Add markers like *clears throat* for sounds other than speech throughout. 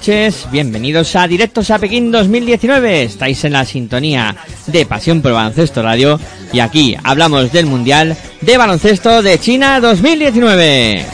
noches, bienvenidos a Directos a Pekín 2019. Estáis en la sintonía de Pasión por Baloncesto Radio y aquí hablamos del Mundial de Baloncesto de China 2019.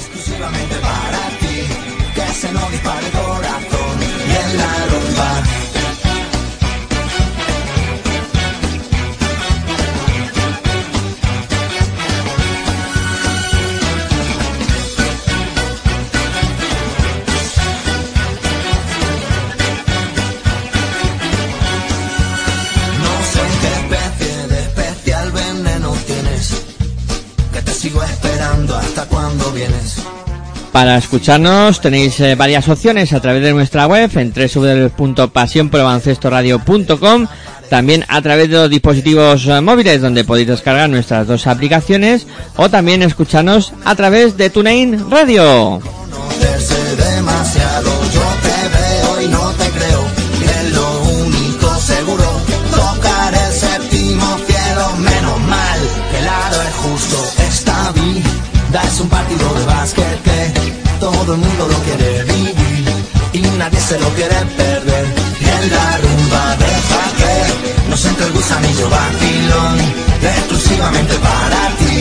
Para escucharnos tenéis eh, varias opciones a través de nuestra web en www.pasionprobaloncestoradio.com también a través de los dispositivos eh, móviles donde podéis descargar nuestras dos aplicaciones o también escucharnos a través de TuneIn Radio. Es un partido de básquet que todo el mundo lo quiere vivir. Y nadie se lo quiere perder. Y en la rumba deja que nos entre el gusanillo vacilón. Exclusivamente para ti.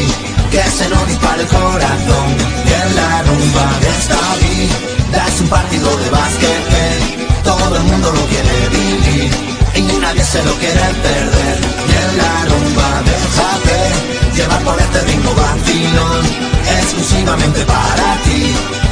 Que se nos dispare el corazón. Y en la rumba de esta vida es un partido de básquet que todo el mundo lo quiere vivir. Y nadie se lo quiere perder. Y en la rumba déjate llevar por este ritmo vacilón. Exclusivamente para ti.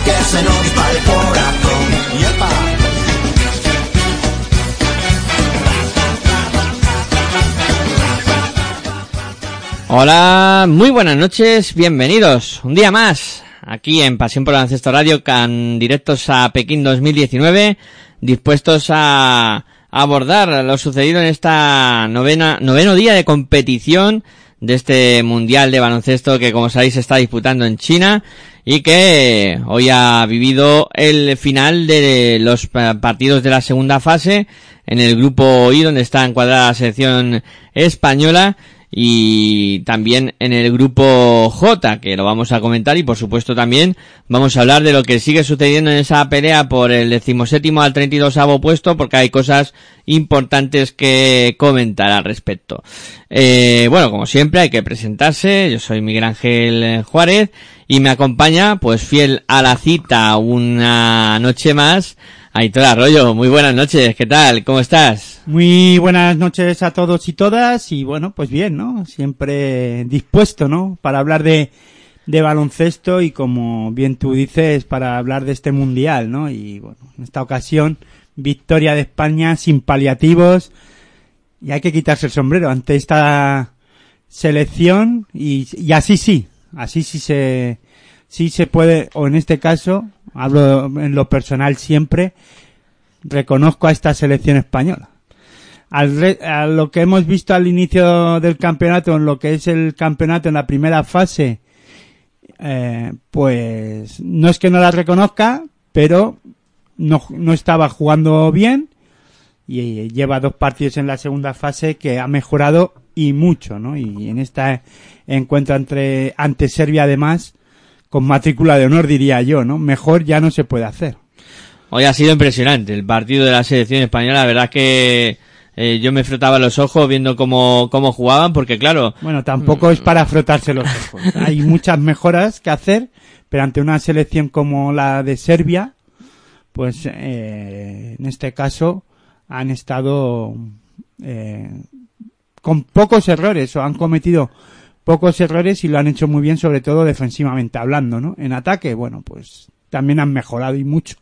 Hola, muy buenas noches, bienvenidos un día más aquí en Pasión por el Ancestro Radio con directos a Pekín 2019, dispuestos a abordar lo sucedido en esta novena, noveno día de competición de este Mundial de Baloncesto que como sabéis se está disputando en China y que hoy ha vivido el final de los pa- partidos de la segunda fase en el grupo I donde está encuadrada la selección española y también en el grupo J, que lo vamos a comentar y por supuesto también vamos a hablar de lo que sigue sucediendo en esa pelea por el decimoséptimo al 32 puesto porque hay cosas importantes que comentar al respecto. Eh, bueno, como siempre hay que presentarse, yo soy Miguel Ángel Juárez y me acompaña pues fiel a la cita una noche más Aitor Arroyo, muy buenas noches, ¿qué tal? ¿Cómo estás? Muy buenas noches a todos y todas y bueno, pues bien, ¿no? Siempre dispuesto, ¿no? Para hablar de, de baloncesto y como bien tú dices, para hablar de este mundial, ¿no? Y bueno, en esta ocasión, victoria de España sin paliativos y hay que quitarse el sombrero ante esta selección y, y así sí, así sí se, sí se puede, o en este caso, hablo en lo personal siempre, reconozco a esta selección española. Al re- a lo que hemos visto al inicio del campeonato, en lo que es el campeonato en la primera fase, eh, pues no es que no la reconozca, pero no, no estaba jugando bien y lleva dos partidos en la segunda fase que ha mejorado y mucho, ¿no? Y en este encuentro entre, ante Serbia además, con matrícula de honor diría yo, ¿no? Mejor ya no se puede hacer. Hoy ha sido impresionante el partido de la selección española. La verdad que eh, yo me frotaba los ojos viendo cómo, cómo jugaban, porque claro, Bueno, tampoco es para frotarse los ojos. *laughs* Hay muchas mejoras que hacer, pero ante una selección como la de Serbia, pues eh, en este caso han estado eh, con pocos errores o han cometido pocos errores y lo han hecho muy bien, sobre todo defensivamente hablando, ¿no? En ataque, bueno, pues también han mejorado y mucho.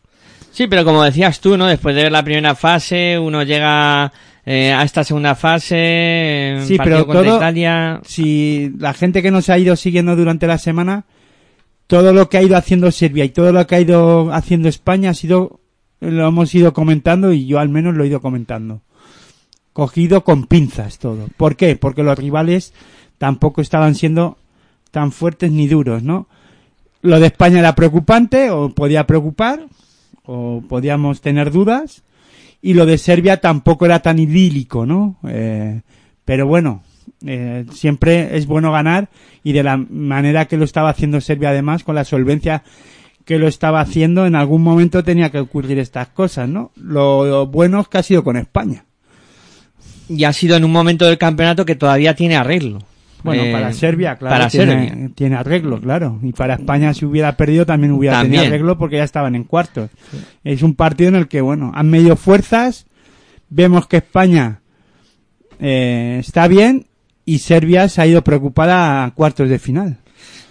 Sí, pero como decías tú, ¿no? Después de ver la primera fase, uno llega eh, a esta segunda fase, Sí, partido pero contra todo- Italia. si la gente que nos ha ido siguiendo durante la semana, todo lo que ha ido haciendo Serbia y todo lo que ha ido haciendo España ha sido, lo hemos ido comentando y yo al menos lo he ido comentando. Cogido con pinzas todo. ¿Por qué? Porque los rivales tampoco estaban siendo tan fuertes ni duros, ¿no? Lo de España era preocupante o podía preocupar o podíamos tener dudas y lo de Serbia tampoco era tan idílico, ¿no? Eh, pero bueno, eh, siempre es bueno ganar y de la manera que lo estaba haciendo Serbia además, con la solvencia que lo estaba haciendo, en algún momento tenía que ocurrir estas cosas, ¿no? Lo, lo bueno es que ha sido con España. Y ha sido en un momento del campeonato que todavía tiene arreglo. Bueno, Eh, para Serbia, claro, Para tiene, Serbia. tiene arreglo, claro. Y para España, si hubiera perdido, también hubiera También. tenido arreglo porque ya estaban en cuartos. Es un partido en el que, bueno, han medido fuerzas, vemos que España eh, está bien y Serbia se ha ido preocupada a cuartos de final.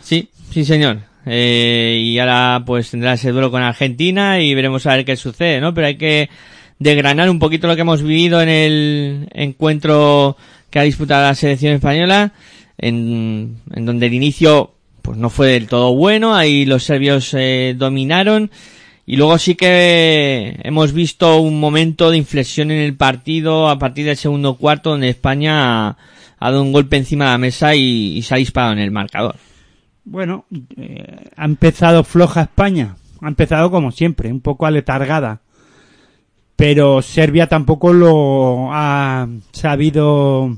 Sí, sí, señor. Eh, y ahora pues tendrá ese duelo con Argentina y veremos a ver qué sucede, ¿no? Pero hay que desgranar un poquito lo que hemos vivido en el encuentro que ha disputado la selección española, en, en donde el inicio pues no fue del todo bueno, ahí los serbios eh, dominaron y luego sí que hemos visto un momento de inflexión en el partido a partir del segundo cuarto donde España ha, dado un golpe encima de la mesa y- y se ha disparado en el marcador. Bueno, eh, ha empezado floja España. Ha empezado como siempre, un poco aletargada. Pero Serbia tampoco lo ha sabido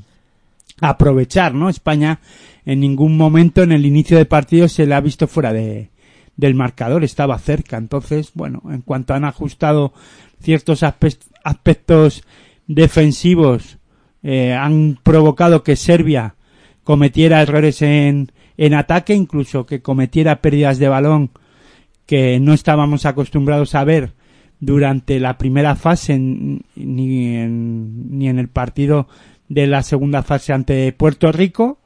aprovechar, ¿no? España en ningún momento en el inicio de partido se le ha visto fuera de, del marcador, estaba cerca. Entonces, bueno, en cuanto han ajustado ciertos aspe- aspectos defensivos, eh, han provocado que Serbia cometiera errores en, en ataque, incluso que cometiera pérdidas de balón que no estábamos acostumbrados a ver durante la primera fase ni, en, ni en el partido de la segunda fase ante Puerto Rico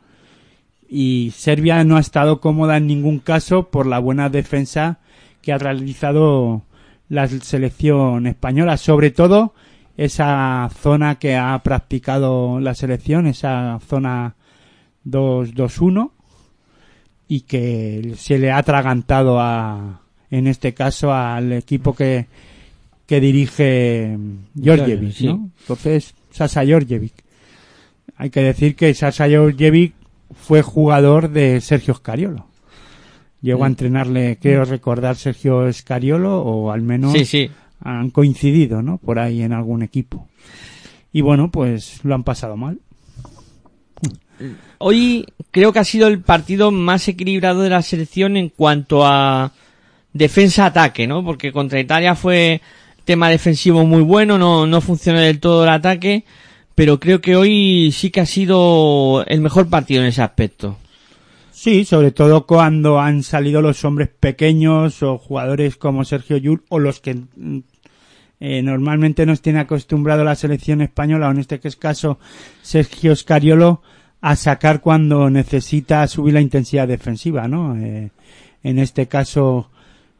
y Serbia no ha estado cómoda en ningún caso por la buena defensa que ha realizado la selección española, sobre todo esa zona que ha practicado la selección, esa zona 2-2-1 y que se le ha atragantado a, en este caso al equipo que, que dirige Georgievic. ¿no? Entonces, Sasa Georgievic. Hay que decir que Sasa Georgievic fue jugador de Sergio Scariolo. Llegó a Mm. entrenarle, creo recordar, Sergio Scariolo, o al menos Sí, sí. han coincidido, ¿no? Por ahí en algún equipo. Y bueno, pues lo han pasado mal. Hoy creo que ha sido el partido más equilibrado de la selección en cuanto a defensa-ataque, ¿no? Porque contra Italia fue tema defensivo muy bueno, no, no funcionó del todo el ataque, pero creo que hoy sí que ha sido el mejor partido en ese aspecto. Sí, sobre todo cuando han salido los hombres pequeños o jugadores como Sergio Yul o los que mm, eh, normalmente nos tiene acostumbrado la selección española, o en este que es caso Sergio Scariolo, a sacar cuando necesita subir la intensidad defensiva, ¿no? Eh, en este caso,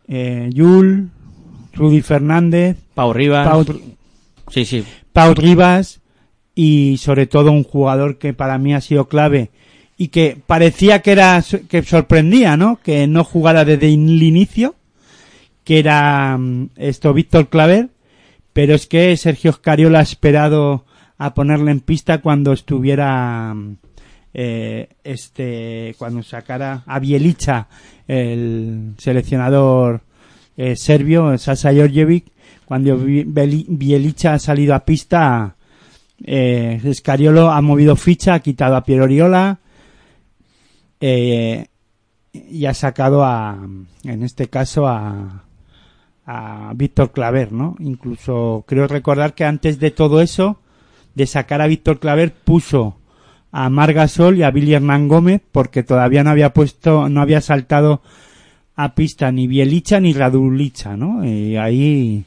eh, Yul, Rudy Fernández, Pau Rivas. Pau, Sí, sí. Pau Rivas y sobre todo un jugador que para mí ha sido clave y que parecía que era que sorprendía, ¿no? Que no jugara desde el inicio, que era mm, esto Víctor Claver, pero es que Sergio Oscariola ha esperado a ponerle en pista cuando estuviera mm, eh, este cuando sacara a Bielicha el seleccionador eh, serbio Sasa Georgievic cuando Bielicha ha salido a pista eh, Scariolo ha movido ficha ha quitado a Piero Oriola eh, y ha sacado a en este caso a Víctor Claver, ¿no? Incluso creo recordar que antes de todo eso, de sacar a Víctor Claver, puso a Margasol y a Billy Hernán Gómez, porque todavía no había puesto, no había saltado a pista ni Bielicha ni Radulicha, ¿no? Y ahí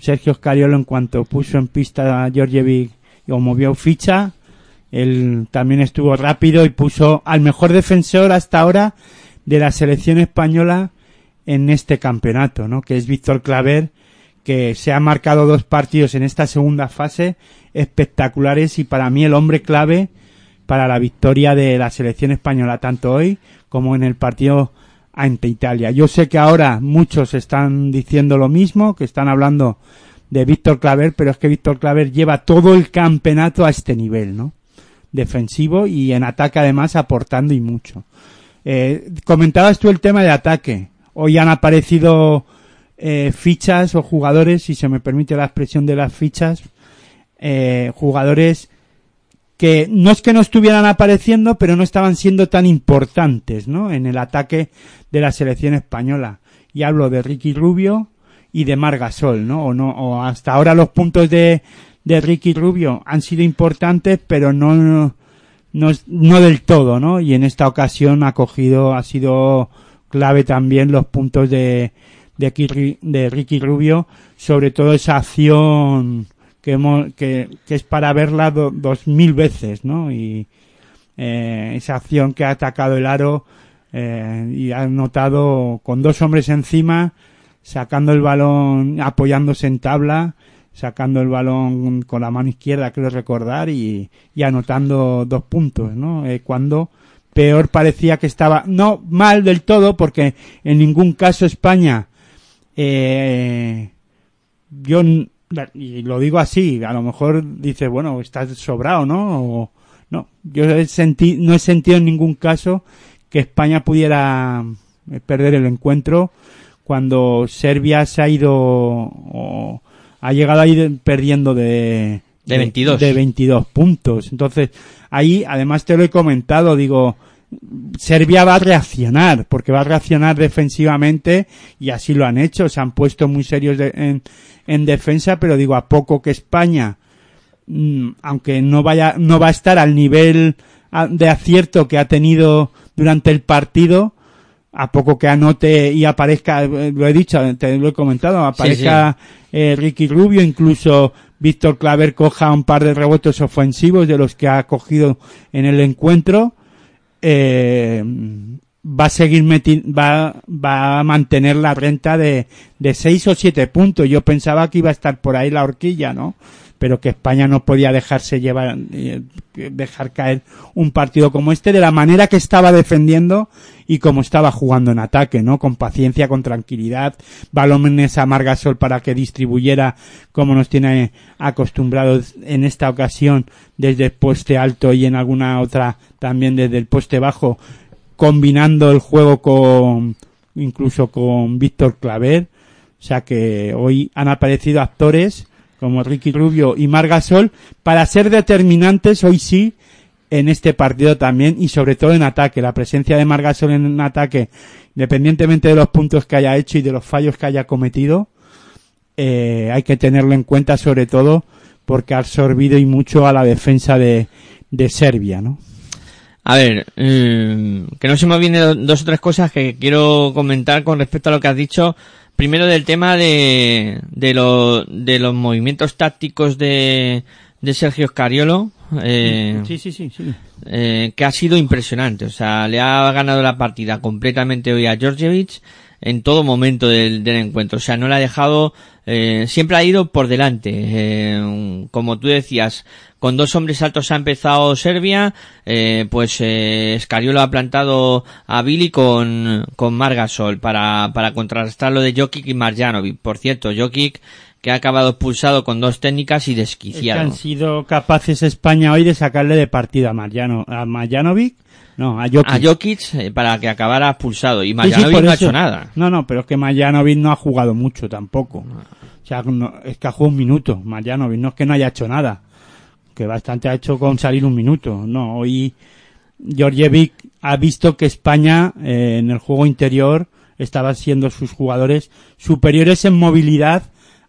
Sergio Scariolo en cuanto puso en pista a Georgievic o movió ficha, él también estuvo rápido y puso al mejor defensor hasta ahora de la selección española en este campeonato, ¿no? Que es Víctor Claver, que se ha marcado dos partidos en esta segunda fase espectaculares y para mí el hombre clave para la victoria de la selección española tanto hoy como en el partido ante Italia. Yo sé que ahora muchos están diciendo lo mismo, que están hablando de Víctor Claver, pero es que Víctor Claver lleva todo el campeonato a este nivel, ¿no? Defensivo y en ataque además aportando y mucho. Eh, comentabas tú el tema de ataque. Hoy han aparecido eh, fichas o jugadores, si se me permite la expresión de las fichas, eh, jugadores que no es que no estuvieran apareciendo, pero no estaban siendo tan importantes, ¿no? En el ataque de la selección española. Y hablo de Ricky Rubio y de Margasol, ¿no? O no, o hasta ahora los puntos de, de Ricky Rubio han sido importantes, pero no, no, no del todo, ¿no? Y en esta ocasión ha cogido, ha sido clave también los puntos de, de, de Ricky Rubio, sobre todo esa acción que, hemos, que, es para verla do- dos mil veces, ¿no? Y eh, esa acción que ha atacado el aro eh, y ha notado con dos hombres encima, sacando el balón, apoyándose en tabla, sacando el balón con la mano izquierda, creo recordar, y, y anotando dos puntos, ¿no? Eh, cuando peor parecía que estaba, no mal del todo, porque en ningún caso España, eh, yo, y lo digo así, a lo mejor dice, bueno, estás sobrado, ¿no? O, no, yo he senti- no he sentido en ningún caso que España pudiera eh, perder el encuentro cuando Serbia se ha ido o ha llegado a ir perdiendo de De 22. de 22 puntos. Entonces, ahí además te lo he comentado, digo, Serbia va a reaccionar, porque va a reaccionar defensivamente y así lo han hecho, se han puesto muy serios de- en, en defensa, pero digo, a poco que España, mm, aunque no vaya, no va a estar al nivel de acierto que ha tenido durante el partido, a poco que anote y aparezca, eh, lo he dicho, te lo he comentado, aparezca eh, Ricky Rubio, incluso Víctor Claver coja un par de rebotes ofensivos de los que ha cogido en el encuentro, eh, va a seguir meti va, va a mantener la renta de, de seis o siete puntos. Yo pensaba que iba a estar por ahí la horquilla, ¿no? Pero que España no podía dejarse llevar, eh, dejar caer un partido como este de la manera que estaba defendiendo y como estaba jugando en ataque, ¿no? Con paciencia, con tranquilidad, balones a Margasol para que distribuyera como nos tiene acostumbrados en esta ocasión desde el poste alto y en alguna otra también desde el poste bajo, combinando el juego con incluso con Víctor Claver. O sea que hoy han aparecido actores como Ricky Rubio y Margasol para ser determinantes hoy sí en este partido también y sobre todo en ataque. La presencia de Margasol en ataque, independientemente de los puntos que haya hecho y de los fallos que haya cometido, eh, hay que tenerlo en cuenta sobre todo porque ha absorbido y mucho a la defensa de, de Serbia, ¿no? A ver, mm, que no se me vienen dos o tres cosas que quiero comentar con respecto a lo que has dicho. Primero del tema de, de, lo- de los movimientos tácticos de, de Sergio Scariolo. eh, Sí, sí, sí, sí. eh, que ha sido impresionante. O sea, le ha ganado la partida completamente hoy a Georgievich en todo momento del, del encuentro. O sea, no le ha dejado, eh, siempre ha ido por delante. Eh, como tú decías, con dos hombres altos ha empezado Serbia, eh, pues eh, Scariolo ha plantado a Billy con, con Margasol para, para contrarrestar lo de Jokic y Marjanovic. Por cierto, Jokic que ha acabado expulsado con dos técnicas y Es que desquiciado. han sido capaces España hoy de sacarle de partida a Marjano, a Marjanovic, no, a Jokic. a Jokic eh, para que acabara expulsado y Sí, sí, Marjanovic por no ha hecho nada. No, no, pero es que Marjanovic no ha jugado mucho tampoco. O sea, no- es que ha jugado un minuto. Marjanovic no es que no haya hecho nada. Que bastante ha hecho con salir un minuto. No, hoy Georgievic ha visto que España eh, en el juego interior estaba siendo sus jugadores superiores en movilidad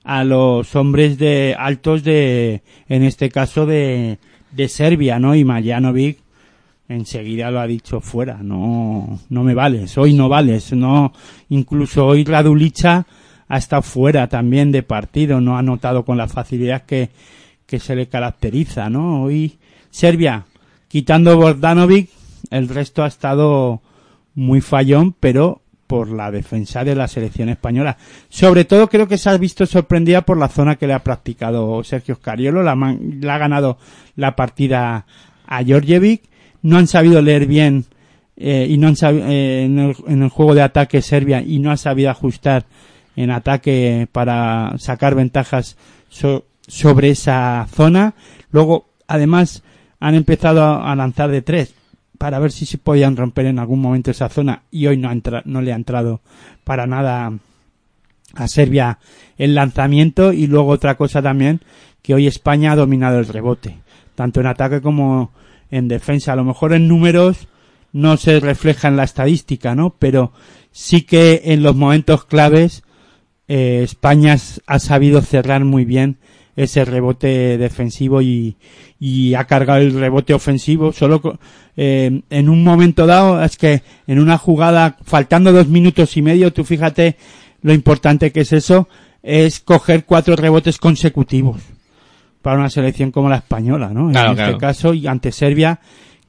a los hombres de altos de, en este caso de, de Serbia, ¿no? Y Marjanovic enseguida lo ha dicho fuera, no, no me vales, hoy no vales, no, incluso hoy Radulicha ha estado fuera también de partido, no ha notado con la facilidad que, que se le caracteriza, ¿no? Hoy Serbia, quitando Bordanovic, el resto ha estado muy fallón, pero por la defensa de la selección española. Sobre todo creo que se ha visto sorprendida por la zona que le ha practicado Sergio Scariolo, la, le ha ganado la partida a Georgievic, no han sabido leer bien eh, y no han eh, en, el, en el juego de ataque Serbia y no ha sabido ajustar en ataque para sacar ventajas so- sobre esa zona. Luego, además, han empezado a, lanzar de tres para ver si se podían romper en algún momento esa zona y hoy no, ha no le ha entrado para nada a Serbia el lanzamiento y luego otra cosa también que hoy España ha dominado el rebote tanto en ataque como en defensa. A lo mejor en números no se refleja en la estadística no pero sí que en los momentos claves eh, España ha sabido cerrar muy bien ese rebote defensivo y, y ha cargado el rebote ofensivo. Solo eh, en un momento dado es que en una jugada faltando dos minutos y medio tú fíjate lo importante que es eso es coger cuatro rebotes consecutivos para una selección como la española no Claro, en claro. este caso y ante Serbia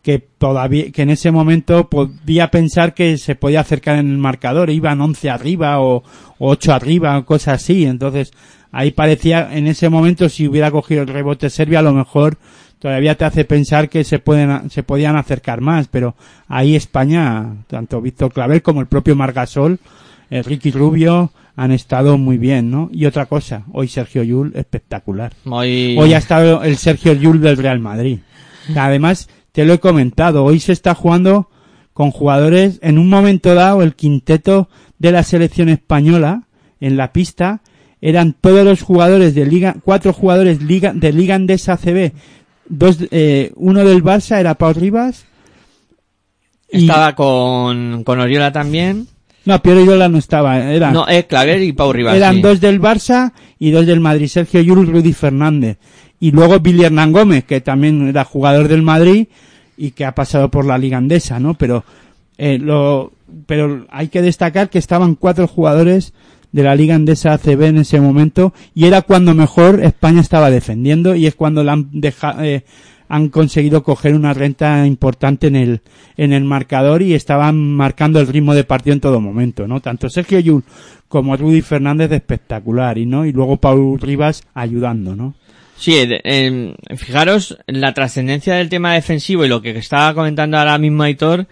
que todavía que en ese momento podía pensar que se podía acercar en el marcador iban 11 arriba o, o 8 arriba o cosas así. Entonces ahí parecía en ese momento si hubiera cogido el rebote Serbia a lo mejor todavía te hace pensar que se pueden se podían acercar más. Pero ahí España tanto Víctor Clavel como el propio Margasol eh, Ricky Rubio han estado muy bien no y otra cosa hoy Sergio Yul espectacular Hoy, Hoy ha estado el Sergio Llull del Real Madrid. Además, te lo he comentado, hoy se está jugando con jugadores, en un momento dado, el quinteto de la selección española en la pista eran todos los jugadores de Liga, cuatro jugadores liga, de Liga Andesa CB, dos, eh, uno del Barça era Pau Rivas. y- estaba con, con Oriola también. No, Piero no estaba, eran, No, es Claver y Pau Rivas. eran sí. dos del Barça y dos del Madrid, Sergio Llull, Rudy Fernández. Y luego Billy Hernán Gómez, que también era jugador del Madrid y que ha pasado por la Liga Andesa, ¿no? Pero, eh, lo, pero hay que destacar que estaban cuatro jugadores de la Liga Andesa ACB en ese momento y era cuando mejor España estaba defendiendo y es cuando la han deja- eh, han conseguido coger una renta importante en el en el marcador y estaban marcando el ritmo de partido en todo momento, ¿no? Tanto Sergio Yul como Rudy Fernández espectacular y no y luego Paul Rivas ayudando, ¿no? Sí, eh, eh, fijaros la trascendencia del tema defensivo y lo que estaba comentando ahora mismo Aitor,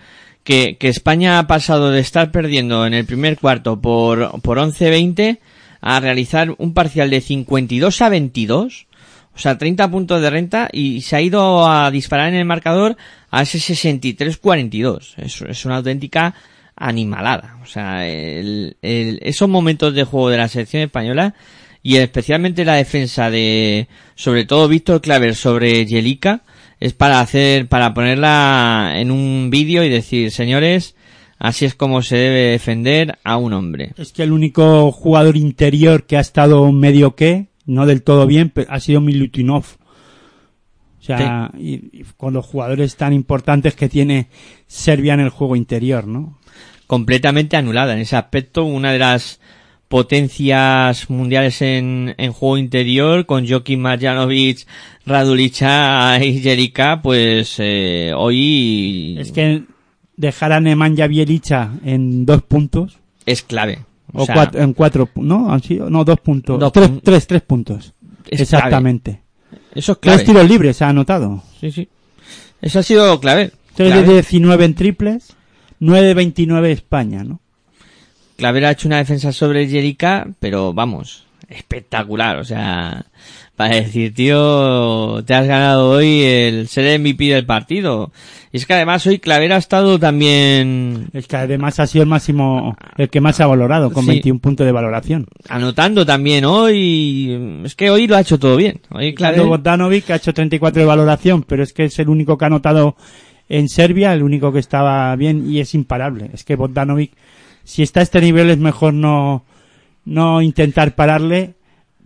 que, que España ha pasado de estar perdiendo en el primer cuarto por, por 11-20 a realizar un parcial de 52 a 22, o sea, 30 puntos de renta y se ha ido a disparar en el marcador a ese 63-42. Es, es una auténtica animalada. O sea, el- el- esos momentos de juego de la selección española y especialmente la defensa de, sobre todo Víctor Claver sobre Yelica, es para hacer, para ponerla en un vídeo y decir, señores, así es como se debe defender a un hombre. Es que el único jugador interior que ha estado medio que, no del todo bien, pe- ha sido Milutinov. O sea, y, y con los jugadores tan importantes que tiene Serbia en el juego interior, ¿no? completamente anulada en ese aspecto. Una de las potencias mundiales en, en juego interior, con Joaquín Marjanovic, Radulica y Jerica, pues eh, hoy Es que dejar a Nemanja Bielicha en dos puntos, es clave. O o, sea, cuatro, en cuatro, ¿no? Han sido, no, dos puntos. Dos tres, pun- tres, tres puntos. es Exactamente. clave. Eso es clave. Tres tiros libres ha anotado. Sí, sí. Eso ha sido clave. 3 Clave. de 19 en triples, 9 de 29 España, ¿no? Claver ha hecho una defensa sobre Jerica, pero vamos, espectacular. O sea, para decir, tío, te has ganado hoy el ser MVP del partido. Y es que además hoy Claver ha estado también Es que además ha sido el máximo, el que más ha valorado, con Sí. 21 puntos de valoración. anotando también hoy. Es que hoy lo ha hecho todo bien. Hoy Claro, Claver, Bogdanovic ha hecho 34 de valoración, pero es que es el único que ha anotado en Serbia, el único que estaba bien y es imparable. Es que Bogdanovic, si está a este nivel es mejor no, no intentar pararle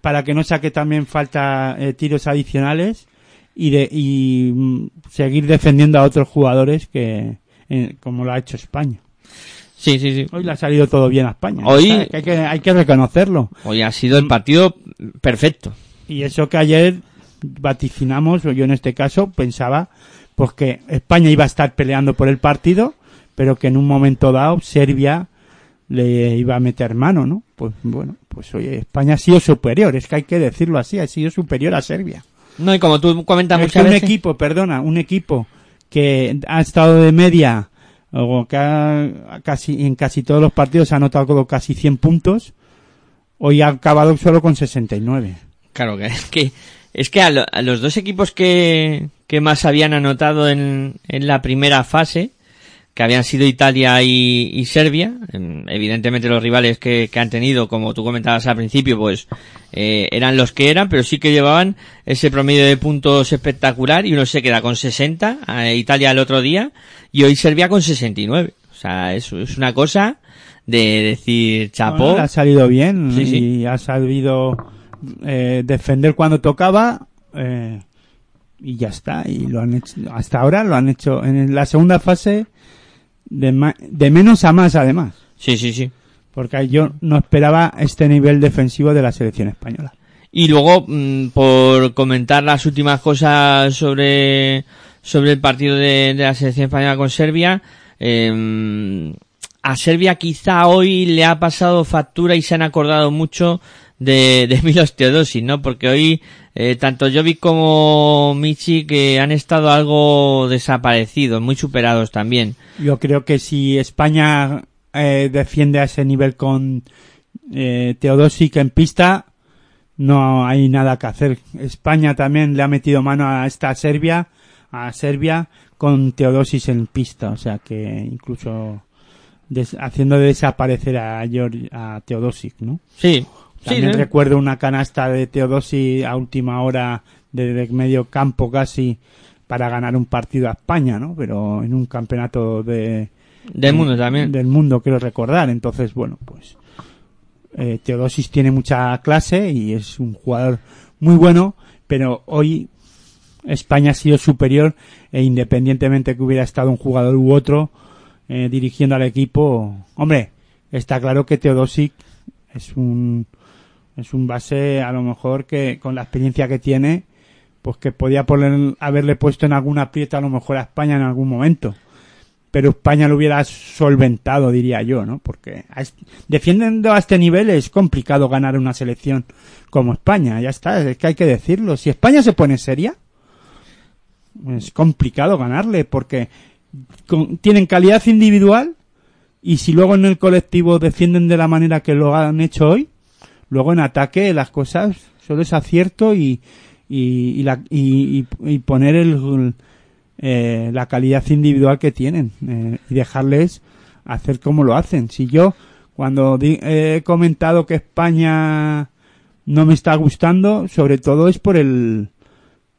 para que no saque también falta eh, tiros adicionales y de y mm, seguir defendiendo a otros jugadores que eh, como lo ha hecho España. sí, sí, sí. Hoy le ha salido todo bien a España. Hoy- hay, que, hay que reconocerlo. Hoy ha sido el partido perfecto. Y eso que ayer vaticinamos, o yo en este caso pensaba, pues que España iba a estar peleando por el partido, pero que en un momento dado Serbia le iba a meter mano, ¿no? Pues bueno, pues oye, España ha sido superior, es que hay que decirlo así, ha sido superior a Serbia. No, y como tú comentas Es que un veces. equipo, perdona, un equipo que ha estado de media o que ha, casi en casi todos los partidos ha anotado casi 100 puntos, hoy ha acabado solo con 69. Claro que es que es que a, lo- a los dos equipos que, que más habían anotado en, en la primera fase, que habían sido Italia y, y Serbia, em, evidentemente los rivales que, que han tenido, como tú comentabas al principio, pues eh, eran los que eran, pero sí que llevaban ese promedio de puntos espectacular y uno se queda con 60, a Italia el otro día, y hoy Serbia con 69. O sea, eso es una cosa de decir chapó. Bueno, ha salido bien Sí, sí. y ha sabido eh, defender cuando tocaba eh, y ya está. Y lo han hecho, hasta ahora lo han hecho en la segunda fase de, ma- de menos a más además. Sí, sí, sí. Porque yo no esperaba este nivel defensivo de la selección española. Y luego, mm, por comentar las últimas cosas sobre, sobre el partido de, de la selección española con Serbia, eh, a Serbia quizá hoy le ha pasado factura y se han acordado mucho de, de Milos Teodosic, ¿no? Porque hoy, eh, tanto Jovic como Michi que han estado algo desaparecidos, muy superados también. Yo creo que si España eh, defiende a ese nivel con eh, Teodosic en pista, no hay nada que hacer. España también le ha metido mano a esta Serbia, a Serbia con Teodosic en pista, o sea que incluso des- haciendo desaparecer a, Georg- a Teodosic, ¿no? Sí. Sí, También ¿no? recuerdo una canasta de Teodosi a última hora de, de medio campo casi para ganar un partido a España, ¿no? Pero en un campeonato de del mundo también. del mundo quiero recordar. Entonces, bueno, pues eh, Teodosis tiene mucha clase y es un jugador muy bueno, pero hoy España ha sido superior e independientemente que hubiera estado un jugador u otro eh, dirigiendo al equipo, hombre, está claro que Teodosic es un es un base a lo mejor que con la experiencia que tiene pues que podía poner, haberle puesto en alguna aprieta a lo mejor a España en algún momento pero España lo hubiera solventado, diría yo, ¿no? Porque a defiendiendo a este nivel es complicado ganar una selección como España, ya está, es que hay que decirlo. Si España se pone seria, es complicado ganarle porque con- tienen calidad individual y si luego en el colectivo defienden de la manera que lo han hecho hoy, luego en ataque las cosas solo es acierto y, y, y, la- y- y- y poner el, eh, la calidad individual que tienen eh, y dejarles hacer como lo hacen. Si yo cuando di- he comentado que España no me está gustando, sobre todo es por el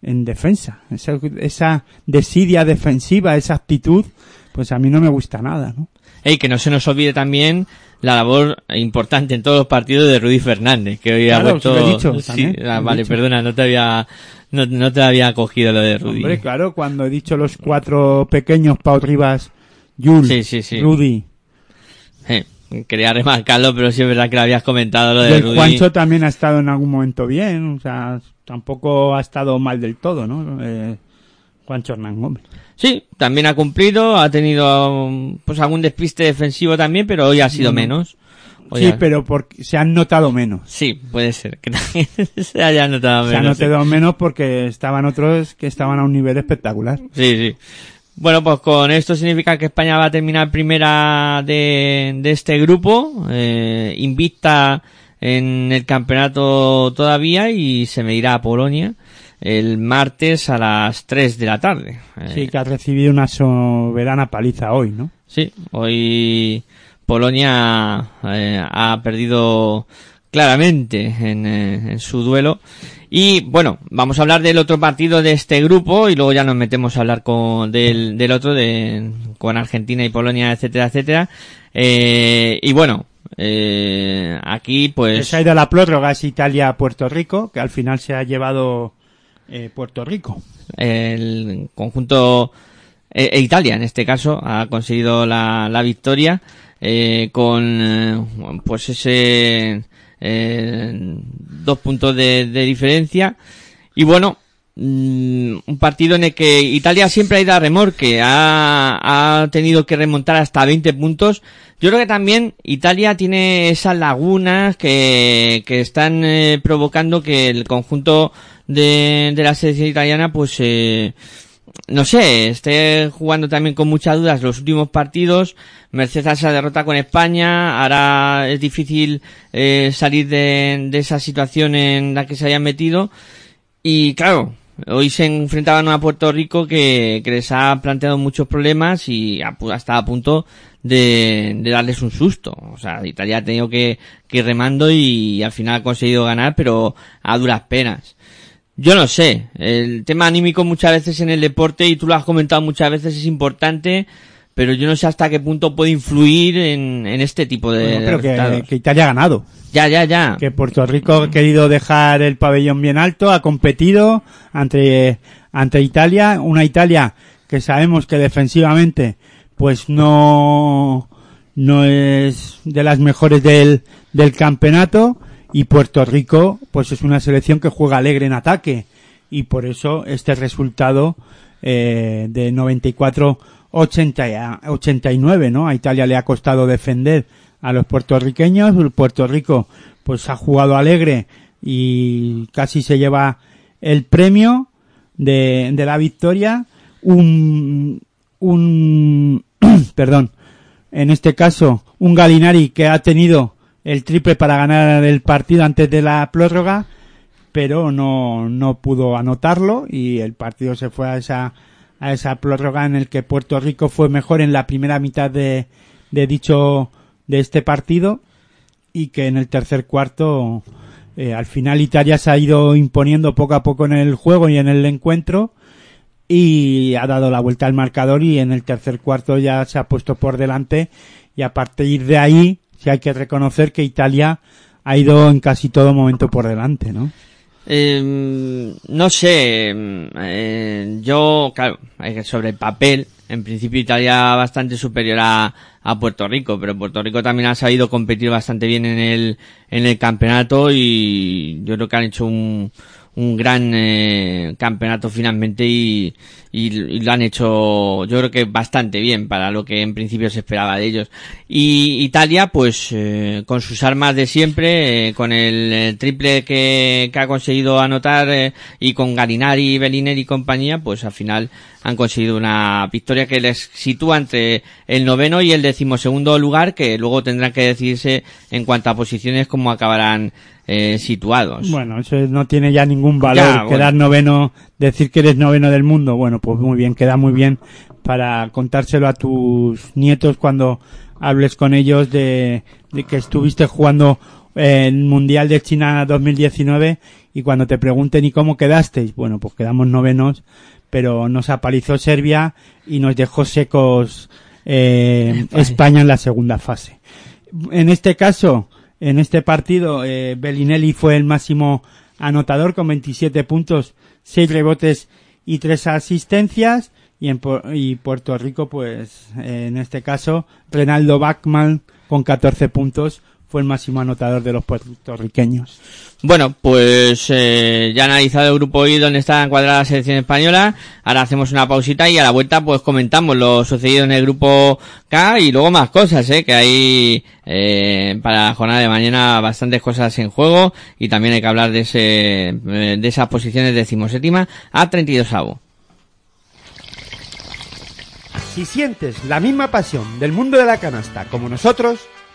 en defensa, esa, esa desidia defensiva, esa actitud, pues a mí no me gusta nada, ¿no? Ey, que no se nos olvide también la labor importante en todos los partidos de Rudy Fernández, que hoy ha Claro, vuelto... lo he dicho Sí, ah, vale, dicho. perdona, no te había, no, no te había cogido lo de Rudy. Hombre, claro, cuando he dicho los cuatro pequeños, Pau Rivas, Jules, Sí, sí, sí. Rudy, Eh, quería remarcarlo, pero sí es verdad que lo habías comentado lo de el Rudy. Juancho también ha estado en algún momento bien, o sea, tampoco ha estado mal del todo, ¿no? Eh, Juancho Hernán Gómez. Sí, también ha cumplido, ha tenido pues algún despiste defensivo también, pero hoy ha sido menos. Hoy Sí, ha- pero porque se han notado menos. Sí, puede ser que también *laughs* se haya notado Se han menos. sí. notado menos porque estaban otros que estaban a un nivel espectacular. Sí, sí. Bueno, pues con esto significa que España va a terminar primera de, de este grupo, eh, invicta en el campeonato todavía y se medirá a Polonia el martes a las 3 de la tarde. Eh, Sí, que ha recibido una soberana paliza hoy, ¿no? Sí, hoy Polonia eh, ha perdido claramente en, eh, en su duelo. Y bueno, vamos a hablar del otro partido de este grupo y luego ya nos metemos a hablar con, del, del otro, de, con Argentina y Polonia, etcétera, etcétera. Eh, y bueno, eh, aquí pues... Se ha ido a la prórroga, es Italia-Puerto Rico, que al final se ha llevado eh, Puerto Rico. el conjunto e, e Italia en este caso ha conseguido la, la victoria eh, con eh, pues ese eh, dos puntos de, de diferencia y bueno mm, un partido en el que Italia siempre ha ido a remorque ha, ha tenido que remontar hasta 20 puntos yo creo que también Italia tiene esas lagunas que, que están eh, provocando que el conjunto de, de la selección italiana pues eh, no sé, esté jugando también con muchas dudas los últimos partidos, merced a esa derrota con España, ahora es difícil eh, salir de, de esa situación en la que se hayan metido y claro, hoy se enfrentaban a Puerto Rico que, que les ha planteado muchos problemas y hasta a punto de, de darles un susto. O sea, Italia ha tenido que, que ir remando y al final ha conseguido ganar, pero a duras penas. Yo no sé, el tema anímico muchas veces en el deporte, y tú lo has comentado muchas veces, es importante, pero yo no sé hasta qué punto puede influir en, en este tipo de, Bueno, pero que Italia ha ganado. Ya, ya, ya. Que Puerto Rico ha querido dejar el pabellón bien alto, ha competido ante, ante Italia, una Italia que sabemos que defensivamente pues no, no es de las mejores del, del campeonato y Puerto Rico pues es una selección que juega alegre en ataque. Y por eso este resultado eh, de 94 80 89 no a Italia le ha costado defender a los puertorriqueños. Puerto Rico pues ha jugado alegre y casi se lleva el premio de, de la victoria. Un un *clears throat* perdón en este caso un Galinari que ha tenido el triple para ganar el partido antes de la prórroga pero no, no pudo anotarlo y el partido se fue a esa, a esa prórroga en el que Puerto Rico fue mejor en la primera mitad de, de dicho, de este partido y que en el tercer cuarto, eh, al final Italia se ha ido imponiendo poco a poco en el juego y en el encuentro y ha dado la vuelta al marcador y en el tercer cuarto ya se ha puesto por delante y a partir de ahí sí hay que reconocer que Italia ha ido en casi todo momento por delante, ¿no? Eh, no sé, eh, yo, claro, sobre el papel, en principio Italia bastante superior a, a Puerto Rico, pero Puerto Rico también ha sabido competir bastante bien en el, en el campeonato y yo creo que han hecho un, un gran eh, campeonato finalmente y, y, lo han hecho yo creo que bastante bien para lo que en principio se esperaba de ellos. Y Italia pues eh, con sus armas de siempre, eh, con el, triple que, que ha conseguido anotar eh, y con Galinari, Bellinelli y compañía pues al final han conseguido una victoria que les sitúa entre el noveno y el decimosegundo lugar que luego tendrán que decidirse en cuanto a posiciones cómo acabarán eh, situados. Bueno, eso no tiene ya ningún valor. Ya, bueno. Quedar noveno, decir que eres noveno del mundo, bueno, pues muy bien, queda muy bien para contárselo a tus nietos cuando hables con ellos de, de que estuviste jugando el Mundial de China 2019 y cuando te pregunten y cómo quedasteis, bueno, pues quedamos novenos, pero nos apalizó Serbia y nos dejó secos eh, España en la segunda fase. En este caso, en este partido, eh, Bellinelli fue el máximo anotador con 27 puntos, 6 rebotes y 3 asistencias. y en y Puerto Rico, pues eh, en este caso, Renaldo Bachmann con 14 puntos fue el máximo anotador de los puertorriqueños. Bueno, pues eh, ya analizado el grupo I donde está encuadrada la selección española, ahora hacemos una pausita y a la vuelta pues comentamos lo sucedido en el grupo K y luego más cosas, eh, que hay eh, para la jornada de mañana bastantes cosas en juego y también hay que hablar de ese eh, de esas posiciones decimoséptima a 32 avo. Si sientes la misma pasión del mundo de la canasta como nosotros,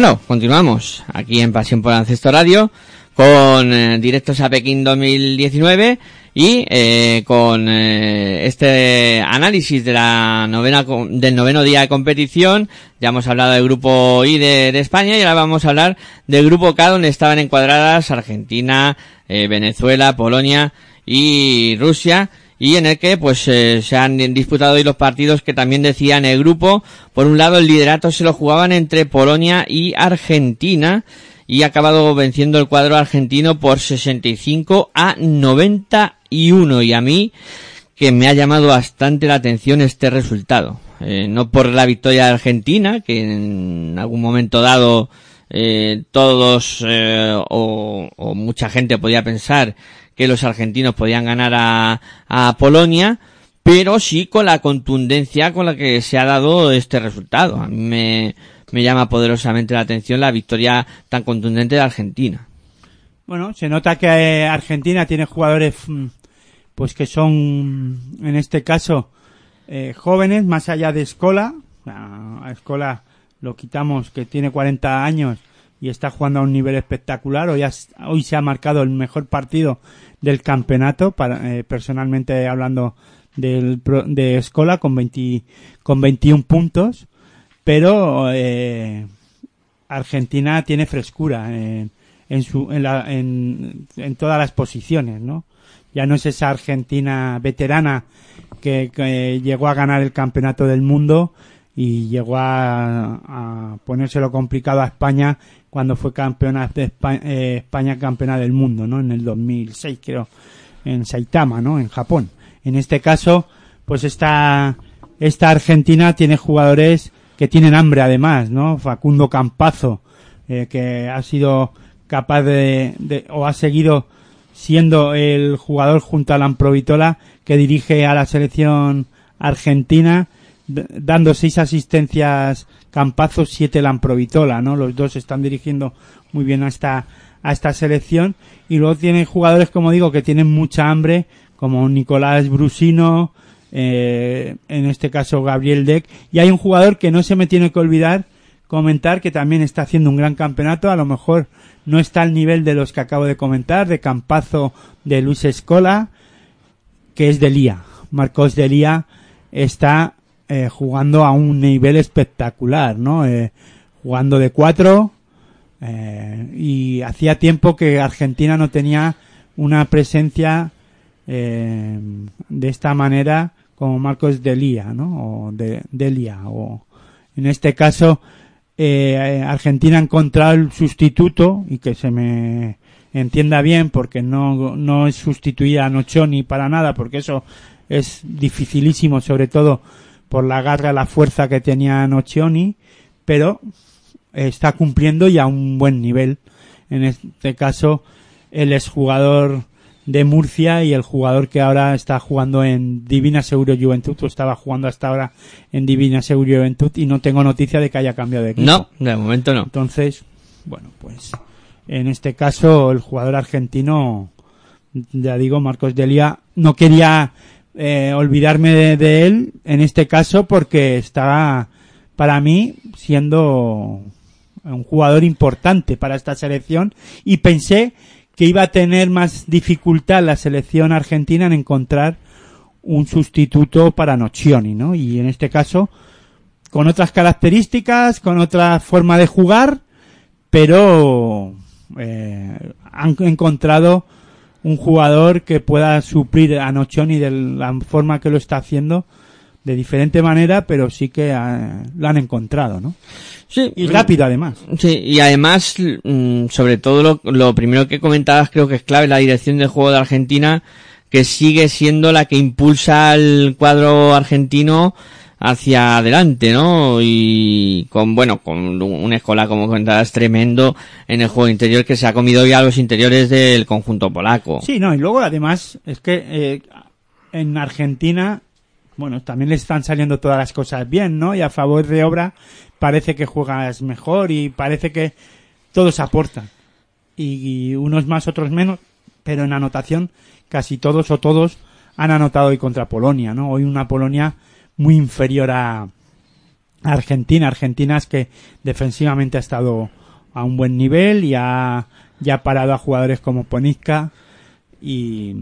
Bueno, continuamos aquí en Pasión por Ancesto Radio con eh, directos a Pekín 2019 y eh, con eh, este análisis de la novena del noveno día de competición. Ya hemos hablado del grupo I de, de España y ahora vamos a hablar del grupo K donde estaban encuadradas Argentina, Venezuela, Polonia y Rusia y en el que pues eh, se han disputado hoy los partidos que también decían el grupo. Por un lado el liderato se lo jugaban entre Polonia y Argentina y ha acabado venciendo el cuadro argentino por 65 a 91 y a mí que me ha llamado bastante la atención este resultado. Eh, no por la victoria de Argentina, que en algún momento dado eh, todos eh, o, o, mucha gente podía pensar que los argentinos podían ganar a, a Polonia, pero sí con la contundencia con la que se ha dado este resultado. A mí me, me llama poderosamente la atención la victoria tan contundente de Argentina. Bueno, se nota que eh, Argentina tiene jugadores mm, pues que son en este caso eh, jóvenes más allá de Escola. A Escola lo quitamos que tiene 40 años y está jugando a un nivel espectacular. Hoy, has, hoy se ha marcado el mejor partido del campeonato, para, eh, personalmente hablando del, de Escola con, 20, con 21 puntos, pero eh, Argentina tiene frescura en, en, su, en, la, en, todas las posiciones, ¿no? Ya no es esa Argentina veterana que, que llegó a ganar el campeonato del mundo y llegó a, a ponérselo complicado a España cuando fue campeona de España, eh, España, campeona del mundo, ¿no? En el 2006, creo, en Saitama, ¿no? En Japón. En este caso, pues esta, esta Argentina tiene jugadores que tienen hambre además, ¿no? Facundo Campazo, eh, que ha sido capaz de, de, o ha seguido siendo el jugador junto a Lamprovitola que dirige a la selección argentina dando seis asistencias Campazo, siete Lamprovitola, ¿no? Los dos están dirigiendo muy bien a esta, a esta selección. Y luego tienen jugadores, como digo, que tienen mucha hambre, como Nicolás Brusino, eh, en este caso Gabriel Deck. Y hay un jugador que no se me tiene que olvidar comentar que también está haciendo un gran campeonato, a lo mejor no está al nivel de los que acabo de comentar, de Campazo, de Luis Escola, que es de Lía. Marcos de Lía está eh, jugando a un nivel espectacular, ¿no? Eh, jugando de cuatro eh, y hacía tiempo que Argentina no tenía una presencia eh, de esta manera como Marcos Delia, ¿no? O de Delia o en este caso Argentina ha encontrado el sustituto y que se me entienda bien porque no, no es sustituir a Nochoni para nada porque eso es dificilísimo sobre todo por la garra, la fuerza que tenía Nocioni, pero está cumpliendo ya un buen nivel. En este caso, el exjugador de Murcia y el jugador que ahora está jugando en Divina Seguro Juventud, o estaba jugando hasta ahora en Divina Seguro Juventud y no tengo noticia de que haya cambiado de equipo. No, de momento no. Entonces, bueno, pues en este caso el jugador argentino, ya digo, Marcos Delia, no quería eh, olvidarme de, él en este caso porque está para mí siendo un jugador importante para esta selección y pensé que iba a tener más dificultad la selección argentina en encontrar un sustituto para Nocioni, ¿no? Y en este caso con otras características, con otra forma de jugar, pero eh, han encontrado un jugador que pueda suplir a Nochoni de la forma que lo está haciendo de diferente manera, pero sí que uh, lo han encontrado, ¿no? Sí. Y rápido además. Sí, y además, mmm, sobre todo lo, lo, primero que comentabas creo que es clave, la dirección del juego de Argentina, que sigue siendo la que impulsa al cuadro argentino hacia adelante, ¿no? Y con, bueno, con una escuela, como comentabas, tremendo en el juego interior que se ha comido ya los interiores del conjunto polaco. Sí, no, y luego además es que eh, en Argentina, bueno, también le están saliendo todas las cosas bien, ¿no? Y a favor de obra parece que juegas mejor y parece que todos aportan. Y, y unos más, otros menos, pero en anotación casi todos o todos han anotado hoy contra Polonia, ¿no? Hoy una Polonia muy inferior a Argentina. Argentina es que defensivamente ha estado a un buen nivel y ha, ya ha parado a jugadores como Ponitka y,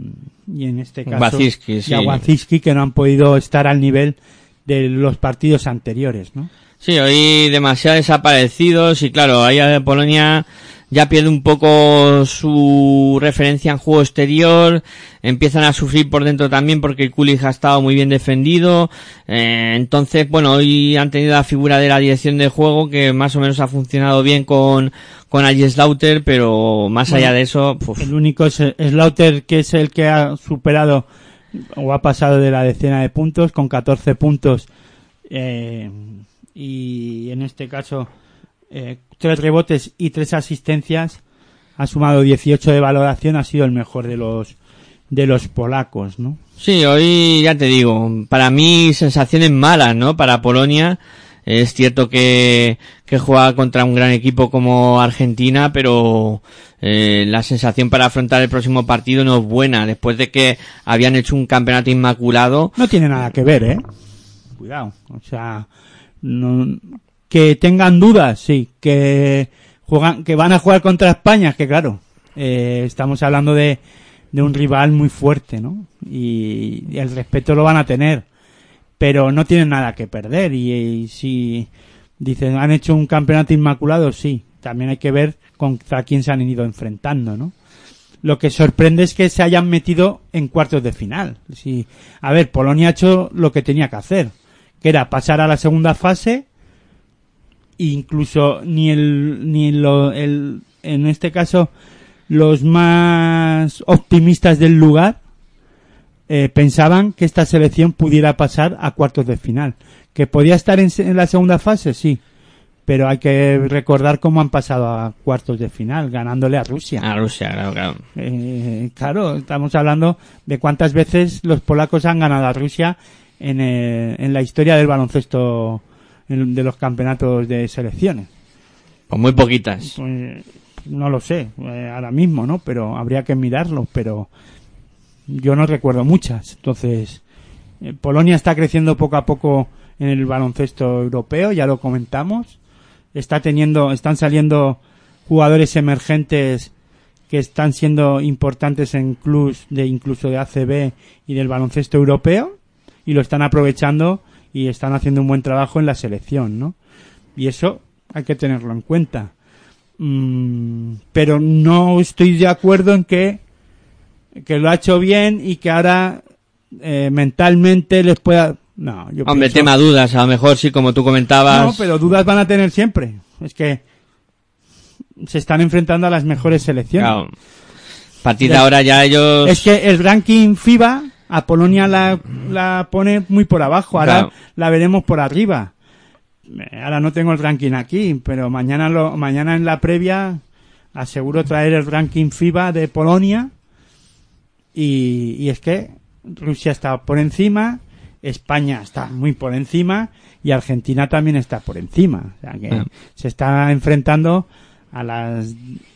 y en este caso sí. y a Waziski que no han podido estar al nivel de los partidos anteriores, ¿no? Sí, hoy demasiado desaparecidos y claro, ahí de Polonia ya pierde un poco su referencia en juego exterior, empiezan a sufrir por dentro también porque el Kulich ha estado muy bien defendido, eh, entonces, bueno, hoy han tenido la figura de la dirección de juego que más o menos ha funcionado bien con, con Slaughter, pero más allá de eso, puf, El único es Slaughter que es el que ha superado o ha pasado de la decena de puntos con 14 puntos eh, y en este caso eh, tres rebotes y tres asistencias ha sumado 18 de valoración ha sido el mejor de los de los polacos no Sí, hoy ya te digo, para mí sensaciones malas, ¿no? Para Polonia. Es cierto que, que juega contra un gran equipo como Argentina, pero eh, la sensación para afrontar el próximo partido no es buena. Después de que habían hecho un campeonato inmaculado, no tiene nada que ver eh cuidado o sea no- que tengan dudas sí que juegan que van a jugar contra España que claro eh, estamos hablando de de un rival muy fuerte no y, el respeto lo van a tener pero no tienen nada que perder y, y si dicen han hecho un campeonato inmaculado sí también hay que ver contra quién se han ido enfrentando no lo que sorprende es que se hayan metido en cuartos de final. Sí. A ver, Polonia ha hecho lo que tenía que hacer, que era pasar a la segunda fase, incluso ni el, ni lo, el, en este caso, los más optimistas del lugar, eh, pensaban que esta selección pudiera pasar a cuartos de final. Que podía estar en, la segunda fase, sí. Pero hay que recordar cómo han pasado a cuartos de final, ganándole a Rusia. a Rusia, claro, claro. Eh, claro, estamos hablando de cuántas veces los polacos han ganado a Rusia en, eh, en la historia del baloncesto de los campeonatos de selecciones. Pues muy poquitas. Pues, no lo sé eh, ahora mismo, ¿no? Pero habría que mirarlo, pero yo no recuerdo muchas. Entonces, eh, Polonia está creciendo poco a poco en el baloncesto europeo, ya lo comentamos. Está teniendo, están saliendo jugadores emergentes que están siendo importantes en clubs de incluso de ACB y del baloncesto europeo y lo están aprovechando y están haciendo un buen trabajo en la selección, ¿no? Y eso hay que tenerlo en cuenta. Mm, pero no estoy de acuerdo en que que lo ha hecho bien y que ahora eh, mentalmente les pueda no yo Hombre, pienso- tema dudas, a lo mejor sí, como tú comentabas. no pero dudas van a tener siempre es que se están enfrentando a las mejores selecciones Claro. A partir de ahora ya ellos... es que el ranking FIBA a Polonia la, la pone muy por abajo. Ahora Claro. la veremos por arriba. Eh, ahora no tengo el ranking aquí pero mañana lo mañana en la previa aseguro traer el ranking FIBA de Polonia. Y, y es que Rusia está por encima España está muy por encima y Argentina también está por encima. O sea que Ah. se está enfrentando a las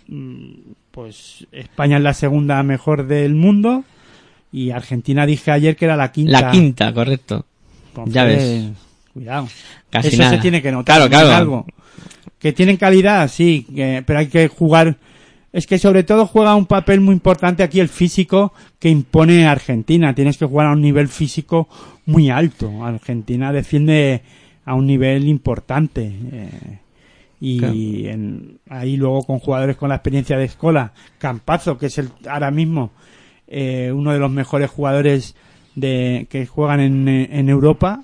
mm, pues España es la segunda mejor del mundo y Argentina dije ayer que era la quinta La quinta, correcto. Entonces, ya ves. cuidado Casi eso nada. se tiene que notar Claro, claro. algo que tienen calidad sí que- pero hay que jugar es que sobre todo juega un papel muy importante aquí el físico que impone Argentina tienes que jugar a un nivel físico muy alto Argentina defiende a un nivel importante eh, y Claro. en- ahí luego con jugadores con la experiencia de escola Campazo que es el ahora mismo eh, uno de los mejores jugadores de que juegan en, en Europa